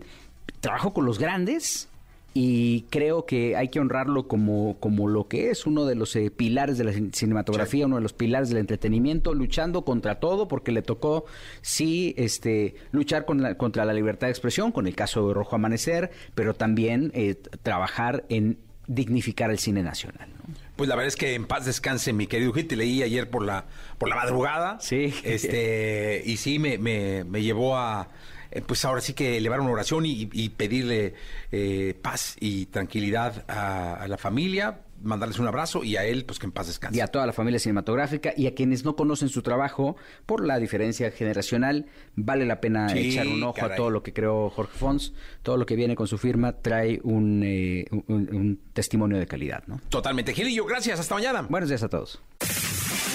trabajo con los grandes y creo que hay que honrarlo como, como lo que es uno de los eh, pilares de la cinematografía, uno de los pilares del entretenimiento, luchando contra todo, porque le tocó, sí, este, luchar con contra la libertad de expresión, con el caso de Rojo Amanecer, pero también eh, trabajar en dignificar el cine nacional. Pues la verdad es que en paz descanse mi querido Gil, te leí ayer por la, por la madrugada. Sí. Este, y sí, me, me, me llevó a eh, pues ahora sí que elevar una oración y, pedirle eh, paz y tranquilidad a, la familia. mandarles un abrazo y a él, pues que en paz descanse. Y a toda la familia cinematográfica y a quienes no conocen su trabajo por la diferencia generacional, vale la pena Sí, echar un ojo caray. a todo lo que creó Jorge Fons. Todo lo que viene con su firma trae un, eh, un- un testimonio de calidad, ¿no? Totalmente. Gilillo, gracias. Hasta mañana. Buenos días a todos.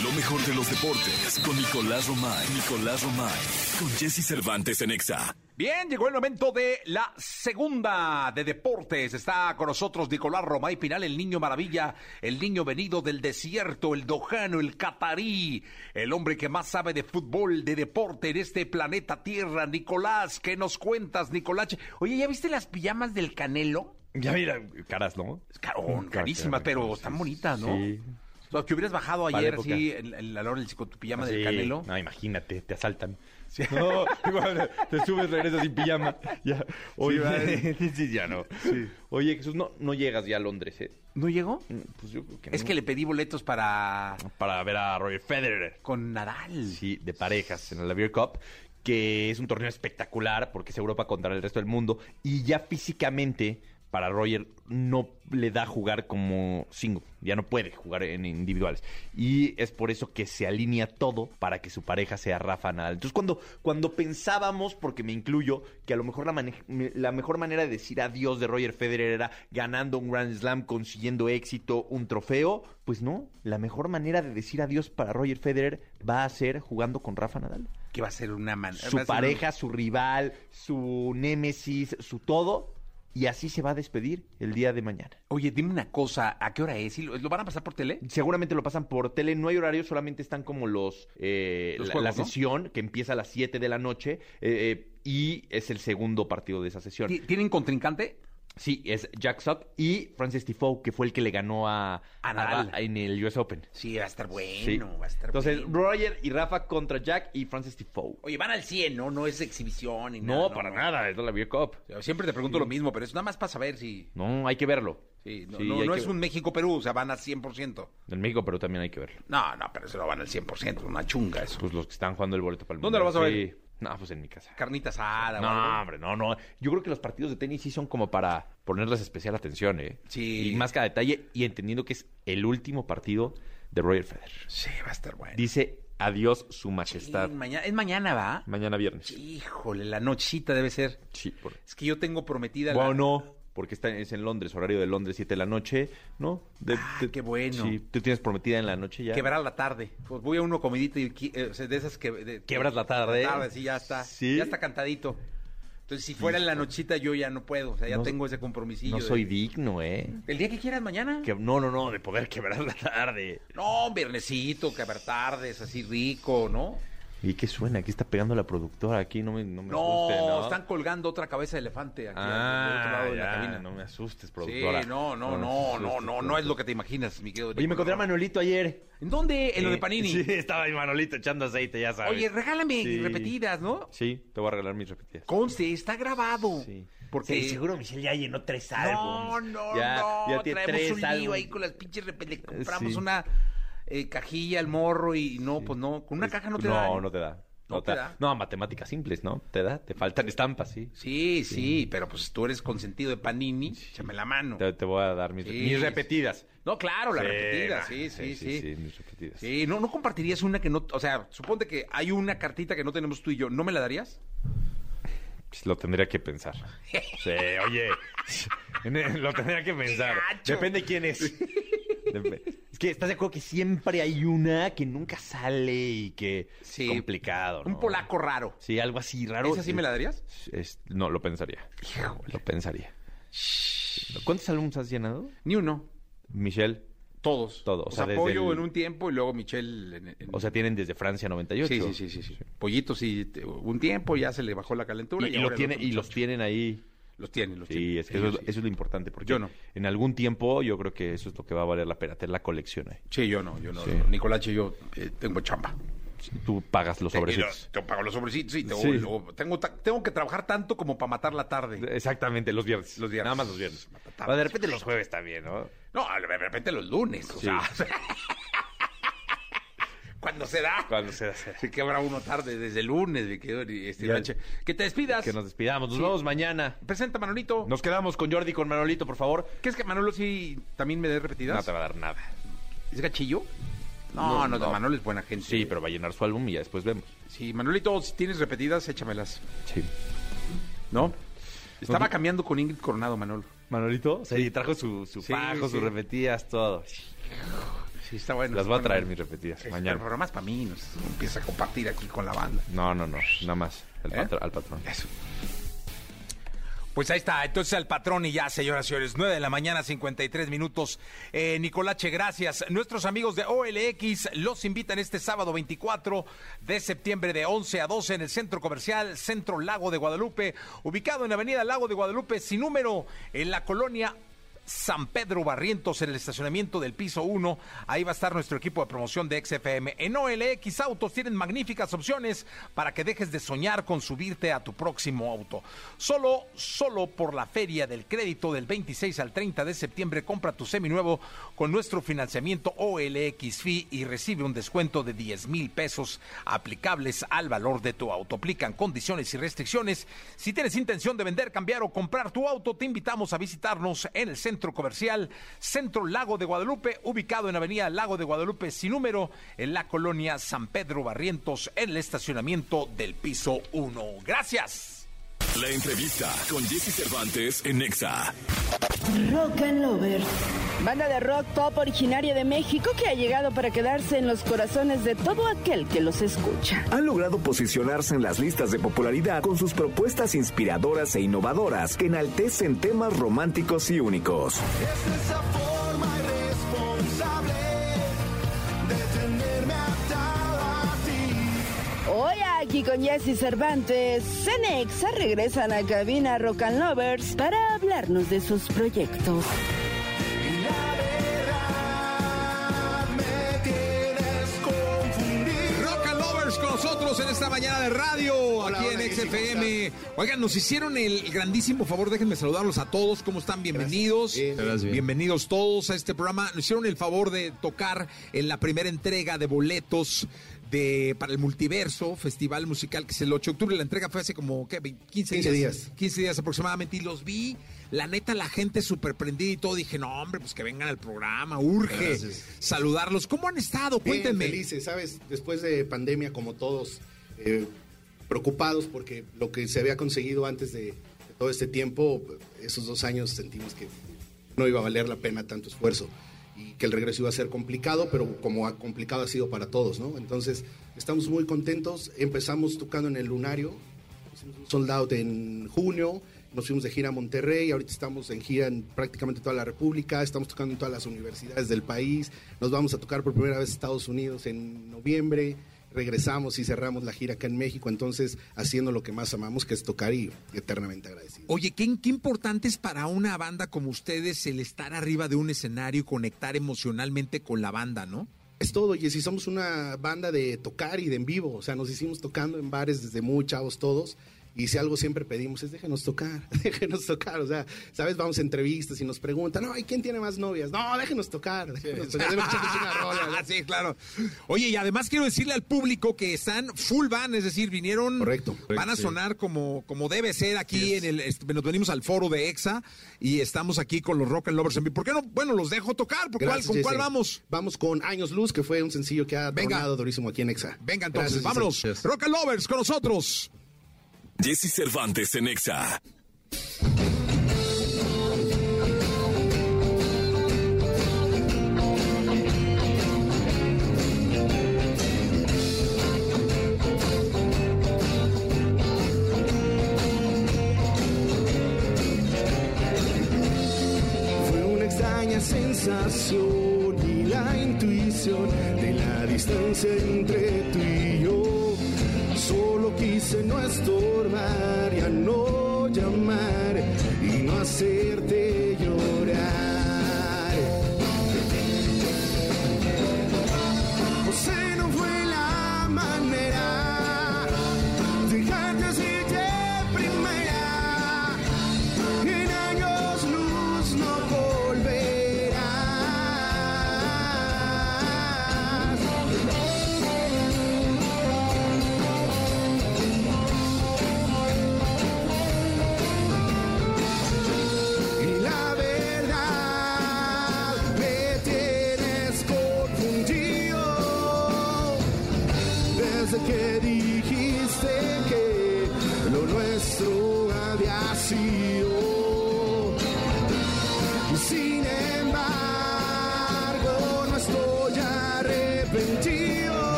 Lo mejor de los deportes con Nicolás Romay. Nicolás Romay. Con Jesse Cervantes en Exa. Bien, llegó el momento de la segunda de deportes. Está con nosotros Nicolás Romay Pinal, el niño maravilla, el niño venido del desierto, el dojano, el catarí, el hombre que más sabe de fútbol, de deporte en este planeta Tierra. Nicolás, ¿qué nos cuentas, Nicolás? Oye, ¿ya viste las pijamas del Canelo? Ya mira, caras, ¿no? Carón, carísimas, pero están bonitas, ¿no? Sí. Sea, que hubieras bajado Para ayer, época. sí, en, en la del con tu pijama del Sí. Canelo. No, imagínate, te asaltan. No, igual, te subes, regresas sin pijama. Ya. Oye, sí, ya no. Oye, Jesús, no, no llegas ya a Londres, ¿eh? ¿No llegó? Pues yo creo que Es no. que le pedí boletos para... Para ver a Roger Federer. con Nadal. Sí, de parejas en la Beer Cup, que es un torneo espectacular porque es Europa contra el resto del mundo y ya físicamente para Roger no le da jugar como single, ya no puede jugar en individuales y es por eso que se alinea todo para que su pareja sea Rafa Nadal. Entonces cuando cuando pensábamos, porque me incluyo, que a lo mejor la, mejor manera de decir adiós de Roger Federer era ganando un Grand Slam, consiguiendo éxito, un trofeo, pues no, la mejor manera de decir adiós para Roger Federer va a ser jugando con Rafa Nadal. Que va a ser una man... Su pareja, su rival, su némesis, su todo. Y así se va a despedir el día de mañana. Oye, dime una cosa, ¿a qué hora es? ¿Y ¿Lo, lo van a pasar por tele? Seguramente lo pasan por tele, no hay horario, solamente están como los, eh, Los la, juegos, la ¿no? sesión que empieza a las 7 de la noche eh, eh, y es el segundo partido de esa sesión. ¿Ti- ¿Tienen contrincante? Sí, es Jack Sock y Francis Tifoe, que fue el que le ganó a, A Nadal. En el US Open. Sí, va a estar bueno, Sí. va a estar Entonces, bueno. Roger y Rafa contra Jack y Francis Tifoe. Oye, van al 100, ¿no? No es exhibición ni No, nada. para nada, es la Beer Cup. Siempre te pregunto lo mismo, pero es nada más para saber si... No, hay que verlo. Sí, no, Sí, no- no que es un México-Perú, o sea, van al 100%. En México, pero también hay que verlo. No, no, pero eso lo van al 100%, una chunga eso. Pues los que están jugando el boleto para el ¿Dónde lo vas a ver? No, pues en mi casa. Carnita asada o No, algo. hombre, no, no. Yo creo que los partidos de tenis sí son como para ponerles especial atención, ¿eh? Sí. Y más cada detalle y entendiendo que es el último partido de Roger Federer. Sí, va a estar bueno. Dice adiós su Sí, majestad. mañana, es mañana, ¿va? Mañana viernes. Híjole, la nochecita debe ser. Sí, por... Es que yo tengo prometida Bueno, la... porque está, es en Londres, horario de Londres, 7 de la noche, ¿no? De- Ah, de- qué bueno. Sí, tú tienes prometida en la noche ya. Quebrar la tarde. Pues voy a uno comidito y eh, o sea, de esas que de- Quebras la tarde. sí, ya está. Sí. Ya está cantadito. Entonces, si fuera en la nochita, yo ya no puedo. O sea, ya No- tengo ese compromisillo. No de- soy digno, ¿eh? El día que quieras mañana. Que, no, no, no, de poder quebrar la tarde. No, viernesito, quebrar tardes, así rico, ¿no? ¿Y qué suena? Aquí está pegando la productora. Aquí no me, no me No, asuste, ¿no? están colgando otra cabeza de elefante aquí Ah, otro lado de ya, la cabina. no me asustes, Sí, productora. no, no, no, no, no, no, no es lo que te imaginas, mi querido. Oye, me encontré a Manuelito ayer. ¿En dónde? En lo de Eh, Panini. Sí, estaba ahí Manolito echando aceite, ya sabes. Oye, regálame Sí. repetidas, ¿no? Sí, te voy a regalar mis repetidas. Conste, está grabado. Sí. Porque Sí, seguro Michelle ya llenó tres No, álbumes. no, Ya- no. ya traemos un lío ahí con las pinches rep- Le compramos Sí. una eh, cajilla al morro y no, pues no. Con una caja no te no, da. ¿eh? No, te da. No No, te da. No, matemáticas simples, ¿no? Te da. Te faltan estampas, sí. Sí, sí, pero pues tú eres consentido de Panini, échame la mano. Te, te voy a dar mis, Sí. mis repetidas. No, claro, la Sí, repetida, nah, sí, sí, sí. sí, mis repetidas. Sí, no, no compartirías una que no, o sea, suponte que hay una cartita que no tenemos tú y yo, ¿no me la darías? Pues lo tendría que pensar. Sí, oye. lo tendría que pensar. Depende quién es. Dep- Es que estás de acuerdo que siempre hay una que nunca sale y que Sí. es complicado. Un polaco raro. Sí, algo así raro. ¿Esa sí me la darías? Es- no, lo pensaría. Lo pensaría. ¿Cuántos álbumes has llenado? Ni uno, Michelle. Todos. Todo, O, sea, sea, desde Pollo el- en un tiempo y luego Michelle en, en- O sea, tienen desde Francia 98. Sí, sí, sí, sí, sí. Pollito sí, te- un tiempo ya se le bajó la calentura. Y, y ahora lo el tiene, otro y los muchacho. tienen ahí. Los tiene, los Sí, tiene. es que eso, Ellos es- sí. eso es lo importante. Porque Yo no. en algún tiempo yo creo que eso es lo que va a valer la pena, tener la colección ahí. Sí, yo no, yo no. Sí. y yo eh, tengo chamba. Tú pagas los sobrecitos. Te pago los sobrecitos y tengo, Sí. luego tengo, tengo que trabajar tanto como para matar la tarde. Exactamente, los viernes. Los viernes. Nada más los viernes. De repente los jueves también, ¿no? No, de repente los lunes. O Sí. sea, Cuando se da. Cuando se da. Se quebra uno tarde desde el lunes, mi querido este, Ya. Lanche. Que te despidas. Que nos despidamos. Nos Sí. vemos mañana. Presenta, Manolito. Nos quedamos con Jordi y con Manolito, por favor. ¿Quieres que Manolo sí también me dé repetidas? No te va a dar nada. ¿Es gachillo? No, No, no. Manolo es buena gente. Sí, pero va a llenar su álbum y ya después vemos. Sí, Manolito, si tienes repetidas, échamelas. Sí. ¿No? Estaba cambiando con Ingrid Coronado, Manolo. Manolito, sí, trajo su, su Sí, sí. sus repetidas, todo. Sí, está bueno. Las voy a traer mis repetidas mañana. Pero más para mí, no sé, empieza a compartir aquí con la banda. No, no, no, nada más. El ¿Eh? patro- al patrón. Eso. Pues ahí está, entonces al patrón y ya, señoras y señores, 9 de la mañana, 53 minutos. Eh, Nicolache, gracias. Nuestros amigos de OLX los invitan este sábado 24 de septiembre de 11 a 12 en el Centro Comercial Centro Lago de Guadalupe, ubicado en Avenida Lago de Guadalupe, sin número, en la colonia San Pedro Barrientos en el estacionamiento del piso 1. Ahí va a estar nuestro equipo de promoción de XFM. En OLX Autos tienen magníficas opciones para que dejes de soñar con subirte a tu próximo auto. Solo, solo por la feria del crédito del 26 al 30 de septiembre compra tu seminuevo con nuestro financiamiento OLX Fee y recibe un descuento de 10 mil pesos aplicables al valor de tu auto. Aplican condiciones y restricciones. Si tienes intención de vender, cambiar o comprar tu auto, te invitamos a visitarnos en el centro comercial Centro Lago de Guadalupe, ubicado en Avenida Lago de Guadalupe sin número, en la colonia San Pedro Barrientos, en el estacionamiento del piso 1. Gracias. La entrevista con Jesse Cervantes en Nexa. Rock and Lovers. Banda de rock pop originaria de México que ha llegado para quedarse en los corazones de todo aquel que los escucha. Han logrado posicionarse en las listas de popularidad con sus propuestas inspiradoras e innovadoras que enaltecen temas románticos y únicos. Hoy aquí con Jesse Cervantes, Cenexa regresan a cabina Rock and Lovers para hablarnos de sus proyectos. Rock and Lovers con nosotros en esta mañana de radio, aquí en XFM. Oigan, nos hicieron el grandísimo favor, déjenme saludarlos a todos, ¿cómo están? Bienvenidos. Bienvenidos todos a este programa. Nos hicieron el favor de tocar en la primera entrega de boletos de para el Multiverso, festival musical que es el 8 de octubre. La entrega fue hace como, ¿qué? 15, 15 días. 15 días aproximadamente y los vi. La neta, la gente súper prendida y todo. Dije, no, hombre, pues que vengan al programa, urge Gracias. saludarlos. ¿Cómo han estado? Bien, Cuéntenme. felices, ¿sabes? Después de pandemia, como todos, eh, preocupados porque lo que se había conseguido antes de, de todo este tiempo, esos dos años sentimos que no iba a valer la pena tanto esfuerzo que el regreso iba a ser complicado, pero como ha complicado ha sido para todos, ¿no? Entonces, estamos muy contentos. Empezamos tocando en el Lunario, sold out en junio, nos fuimos de gira a Monterrey, ahorita estamos en gira en prácticamente toda la República, estamos tocando en todas las universidades del país, nos vamos a tocar por primera vez Estados Unidos en noviembre, regresamos y cerramos la gira acá en México, entonces haciendo lo que más amamos, que es tocar y eternamente agradecido. Oye, ¿qué, qué importante es para una banda como ustedes el estar arriba de un escenario y conectar emocionalmente con la banda, ¿no? Es todo, y si somos una banda de tocar y de en vivo, o sea, nos hicimos tocando en bares desde muy chavos todos, y si algo siempre pedimos es déjenos tocar, déjenos tocar, o sea, ¿sabes? Vamos a entrevistas y nos preguntan, no, ¿y quién tiene más novias? No, déjenos tocar, déjenos tocar, déjenos echarnos una rola. Sí, claro. Oye, y además quiero decirle al público que están full van, es decir, vinieron, Correcto. van a sonar como, como debe ser aquí en el, est- nos venimos al foro de EXA y estamos aquí con los Rock and Lovers en. ¿Por qué no? Bueno, los dejo tocar, ¿por cuál, Gracias, ¿con cuál vamos? Vamos con Años Luz, que fue un sencillo que ha Venga. tornado durísimo aquí en Exa. Venga entonces, Gracias, vámonos. Rock and Lovers con nosotros. Jesse Cervantes en extraña sensación y la intuición de la distancia entre tú y yo. Quise no estorbar, ya no llamar y no hacerte llorar.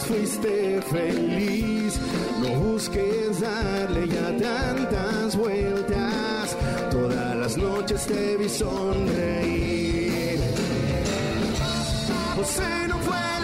Fuiste feliz. No busques darle ya tantas vueltas. Todas las noches te vi sonreír. José no fue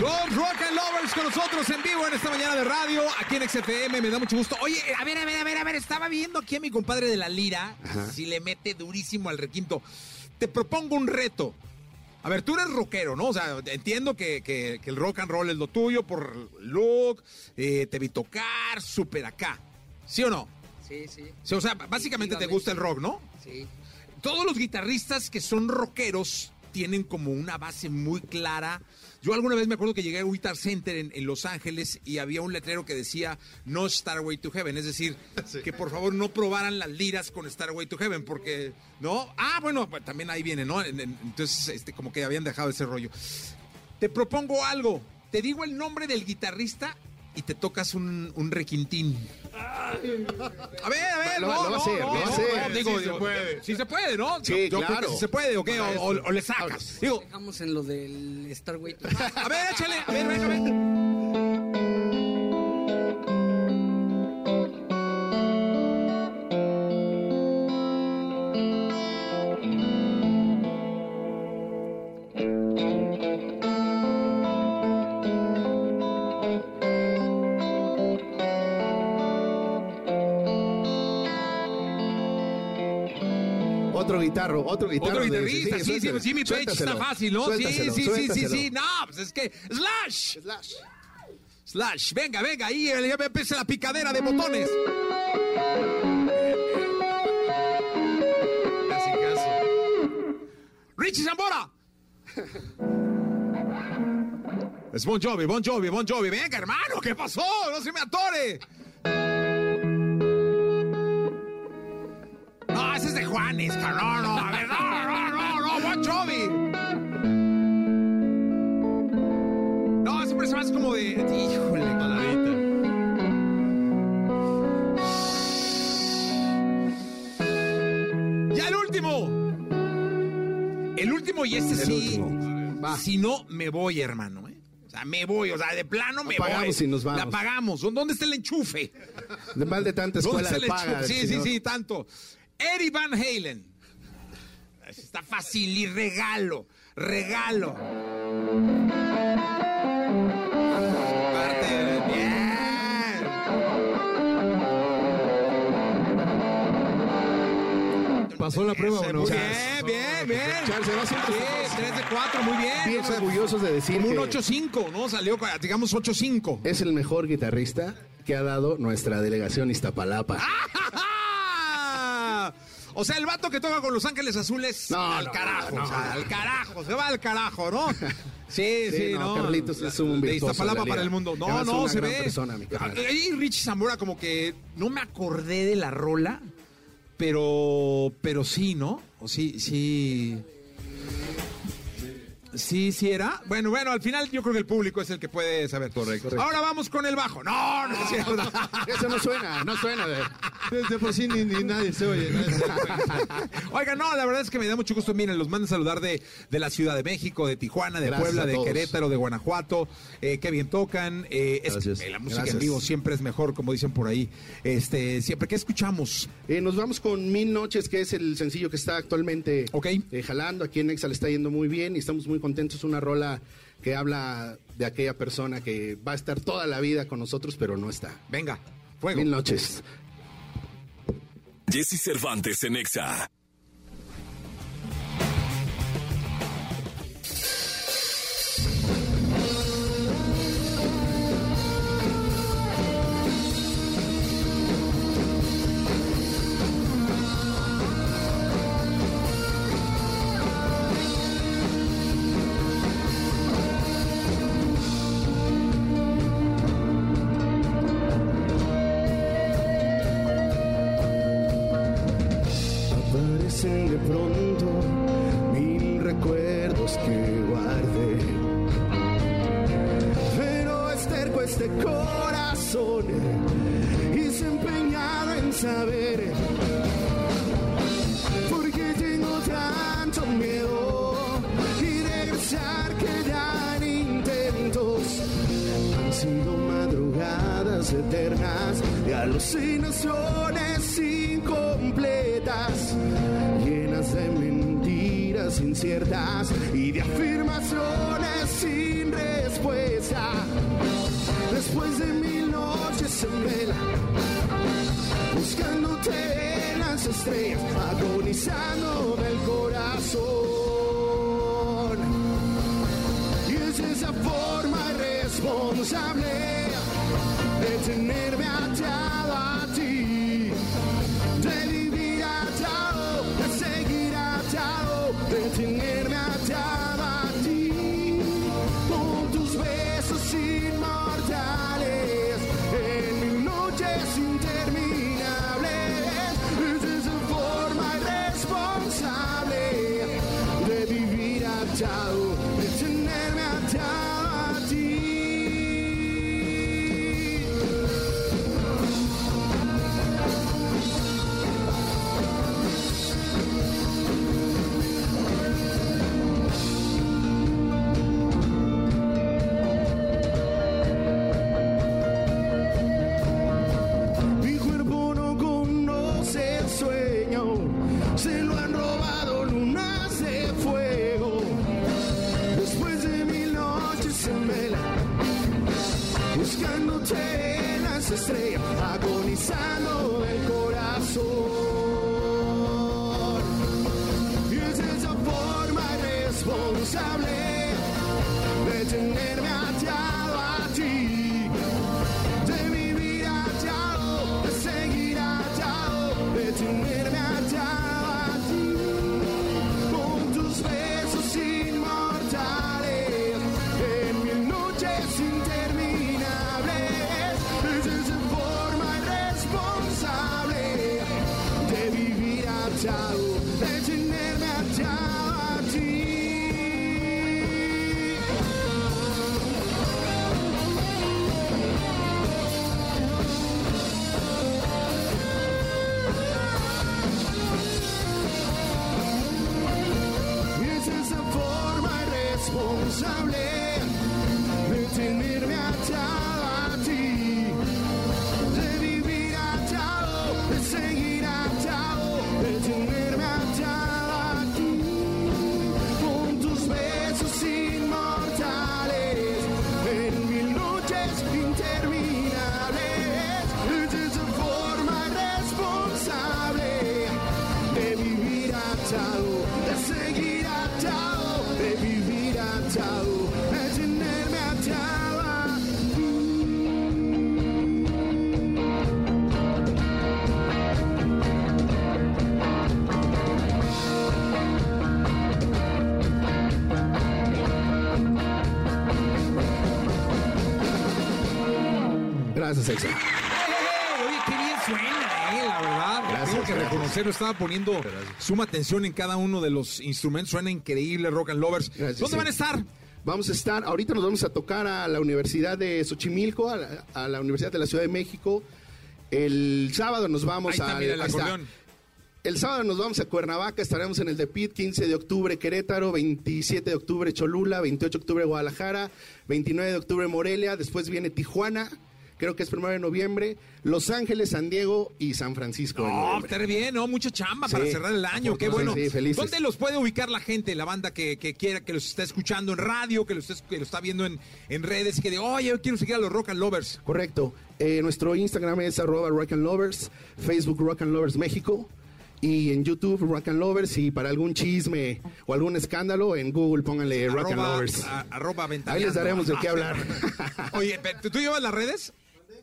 Los Rock and Lovers con nosotros en vivo en esta mañana de radio, aquí en XFM, me da mucho gusto. Oye, a ver, a ver, a ver, a ver, estaba viendo aquí a mi compadre de la lira, si le mete durísimo al requinto. Te propongo un reto. A ver, tú eres rockero, ¿no? O sea, entiendo que, que- que el rock and roll es lo tuyo por look, eh, te vi tocar, súper acá. ¿Sí o no? Sí, sí. O sea, básicamente te gusta el rock, ¿no? Sí. todos los guitarristas que son rockeros tienen como una base muy clara. Yo alguna vez me acuerdo que llegué a Guitar Center en, en Los Ángeles y había un letrero que decía no Starway to Heaven, es decir, que por favor no probaran las liras con Starway to Heaven, porque, ¿no? Ah, bueno, pues, también ahí viene, ¿no? En- en- Entonces, este, como que habían dejado ese rollo. Te propongo algo, te digo el nombre del guitarrista y te tocas un, un requintín. A ver, a ver, Lo- no, lo va a no, hacer, no, lo va a no, hacer. no, digo, Sí se puede. Sí se puede, ¿no? Sí, Yo- yo creo claro. que se puede, ¿o qué? O, o- o le sacas. Digo, Dejamos en lo del Starway. a ver, échale, a ver, venga, venga. Otro guitarro, otro guitarro. Otro guitarrista, sí, sí, suéltalo, Jimmy Page está fácil, ¿no? Sí, sí, sí, sí, sí, sí. No, pues es que. ¡Slash! Slash. Slash, venga, venga, ahí ya me empieza la picadera de botones. Casi, casi. Richie Zambora. Es Bon Jovi, Bon Jovi, Bon Jovi. Venga, hermano, ¿qué pasó? No se me atore. Juanes, cabrón. No, a ver, no, no, no, no, Bon Jovi. No, ese parece más como de. Híjole, caladita. Ya el último. El último y este El sí. último. Va. Si no, me voy, hermano. ¿eh? O sea, me voy, o sea, de plano me voy. pagamos y nos vamos. La pagamos. ¿Dónde está el enchufe? De mal de tanta ¿Dónde escuela está de el paga. enchufe? Sí, sí, sí, tanto. Eddie Van Halen. Está fácil y regalo, regalo. Parte, bien. ¿Pasó la prueba o no? Muy bien, bien, bien. Charles, se va siempre Sí, 3 de 4, muy bien. Bien O sea, orgullosos de decir Como un que 8-5, ¿no? Salió, digamos, 8-5. es el mejor guitarrista que ha dado nuestra delegación Iztapalapa. ¡Ah! O sea, el vato que toca con Los Ángeles Azules, No, al no, carajo, no, o sea, no. al carajo, se va al carajo, ¿no? Sí, sí, Sí, no. Carlitos es un De virtuoso Iztapalapa de la para el mundo. No, Además, no, se ve. persona, mi Richie Zambora como que no me acordé de la rola, pero, pero sí, ¿no? O sí, sí. Sí, sí era. Bueno, bueno, al final yo creo que el público es el que puede saber. Correcto. Ahora vamos con el bajo. No, no es cierto. Eso no suena, no suena. de- De por sí ni, ni nadie se oye. nadie se oye. Oiga, no, la verdad es que me da mucho gusto. Miren, los mando a saludar de, de la Ciudad de México, de Tijuana, de Gracias Puebla, de. Querétaro, de Guanajuato. Eh, qué bien tocan. Eh, es- Gracias. eh, la música en vivo siempre es mejor, como dicen por ahí. Este, siempre. ¿Qué escuchamos? Eh, nos vamos con Mil Noches, que es el sencillo que está actualmente Ok. eh, jalando. Aquí en Exa le está yendo muy bien y estamos muy contentos. Una rola que habla de aquella persona que va a estar toda la vida con nosotros, pero no está. Venga, fuego. Mil Noches. Jesse Cervantes en Exa. de seguir atado, de vivir atado, Gracias, Exa. Tengo que reconocerlo. Estaba poniendo suma atención en cada uno de los instrumentos. Suena increíble, Rock and Lovers. Gracias, ¿Dónde sí. van a estar? Vamos a estar, ahorita nos vamos a tocar a la Universidad de Xochimilco, a la, a la Universidad de la Ciudad de México. El sábado nos vamos Ahí está, mira el ahí está. acordeón. El sábado nos vamos a Cuernavaca, estaremos en el de Pit, 15 de octubre Querétaro, 27 de octubre Cholula, 28 de octubre Guadalajara, 29 de octubre Morelia, después viene Tijuana, creo que es primero de noviembre, Los Ángeles, San Diego y San Francisco. No, está bien, ¿no? Mucha chamba para cerrar el año. Qué bueno. sí, felices. ¿Dónde los puede ubicar la gente, la banda que, que quiera, que los está escuchando en radio, que los, está- que lo está viendo en, en redes que de, oye, yo quiero seguir a los Rock and Lovers? Correcto. Eh, nuestro Instagram es arroba Rock and Lovers, Facebook Rock and Lovers México y en YouTube Rock and Lovers y para algún chisme o algún escándalo en Google pónganle Rock and Lovers. a- arroba Ahí les daremos de qué hablar. Oye, pe- ¿tú, tú llevas las redes?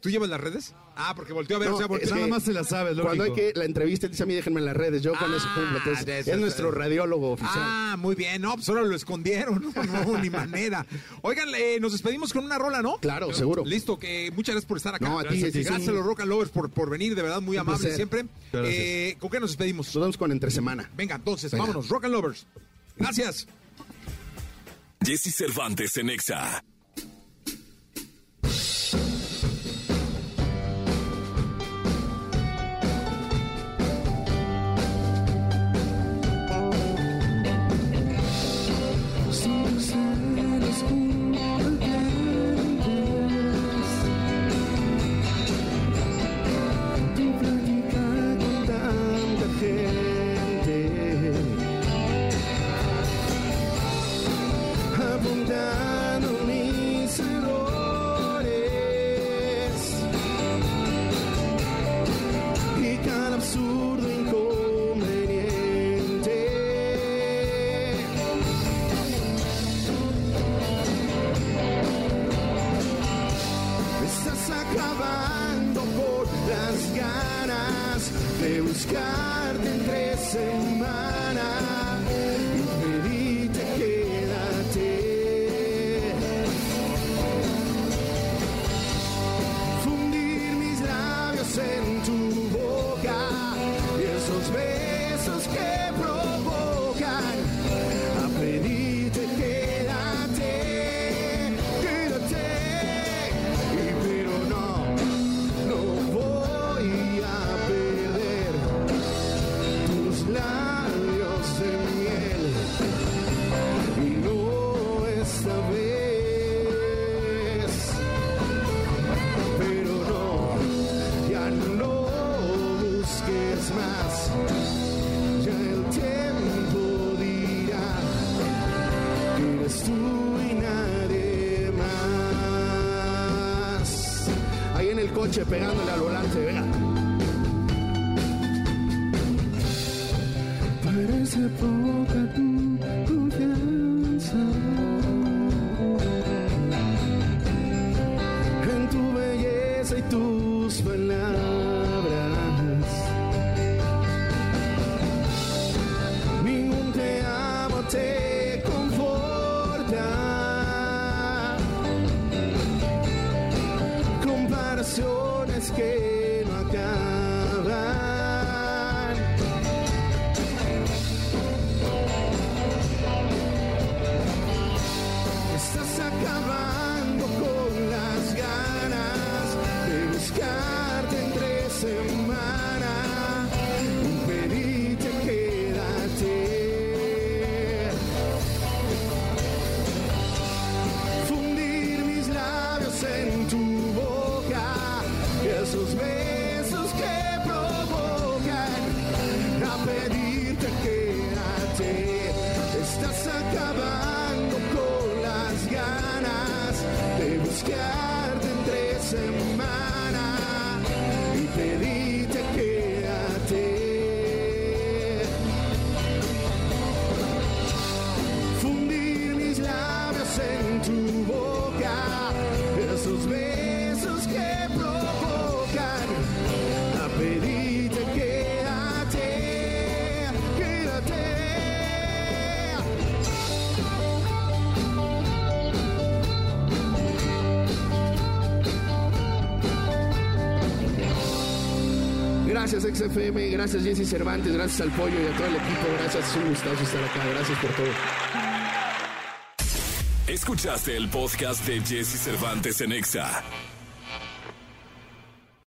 ¿Tú llevas las redes? Ah, porque volteó a ver, No, o sea, volteó- es que Nada más se la sabes, Cuando hay que la entrevista dice a mí déjenme en las redes, yo con eso cumplo. Es eso, nuestro eh. radiólogo oficial. Ah, muy bien. No, pues ahora lo escondieron. No, no, ni manera. Oigan, eh, nos despedimos con una rola, ¿no? Claro, seguro. Listo, que muchas gracias por estar acá. No, a ti, gracias, es- es a los Rock and Lovers por, por venir, de verdad, muy Un amables placer. siempre. Eh, ¿Con qué nos despedimos? Nos vemos con entre semana. Venga, entonces, Venga. vámonos. Rock and Lovers. Gracias. Jesse Cervantes en Exa. Gracias XFM, gracias Jesse Cervantes, gracias al pollo y a todo el equipo. Gracias, es un gustazo estar acá. Gracias por todo. Escuchaste el podcast de Jesse Cervantes en Exa.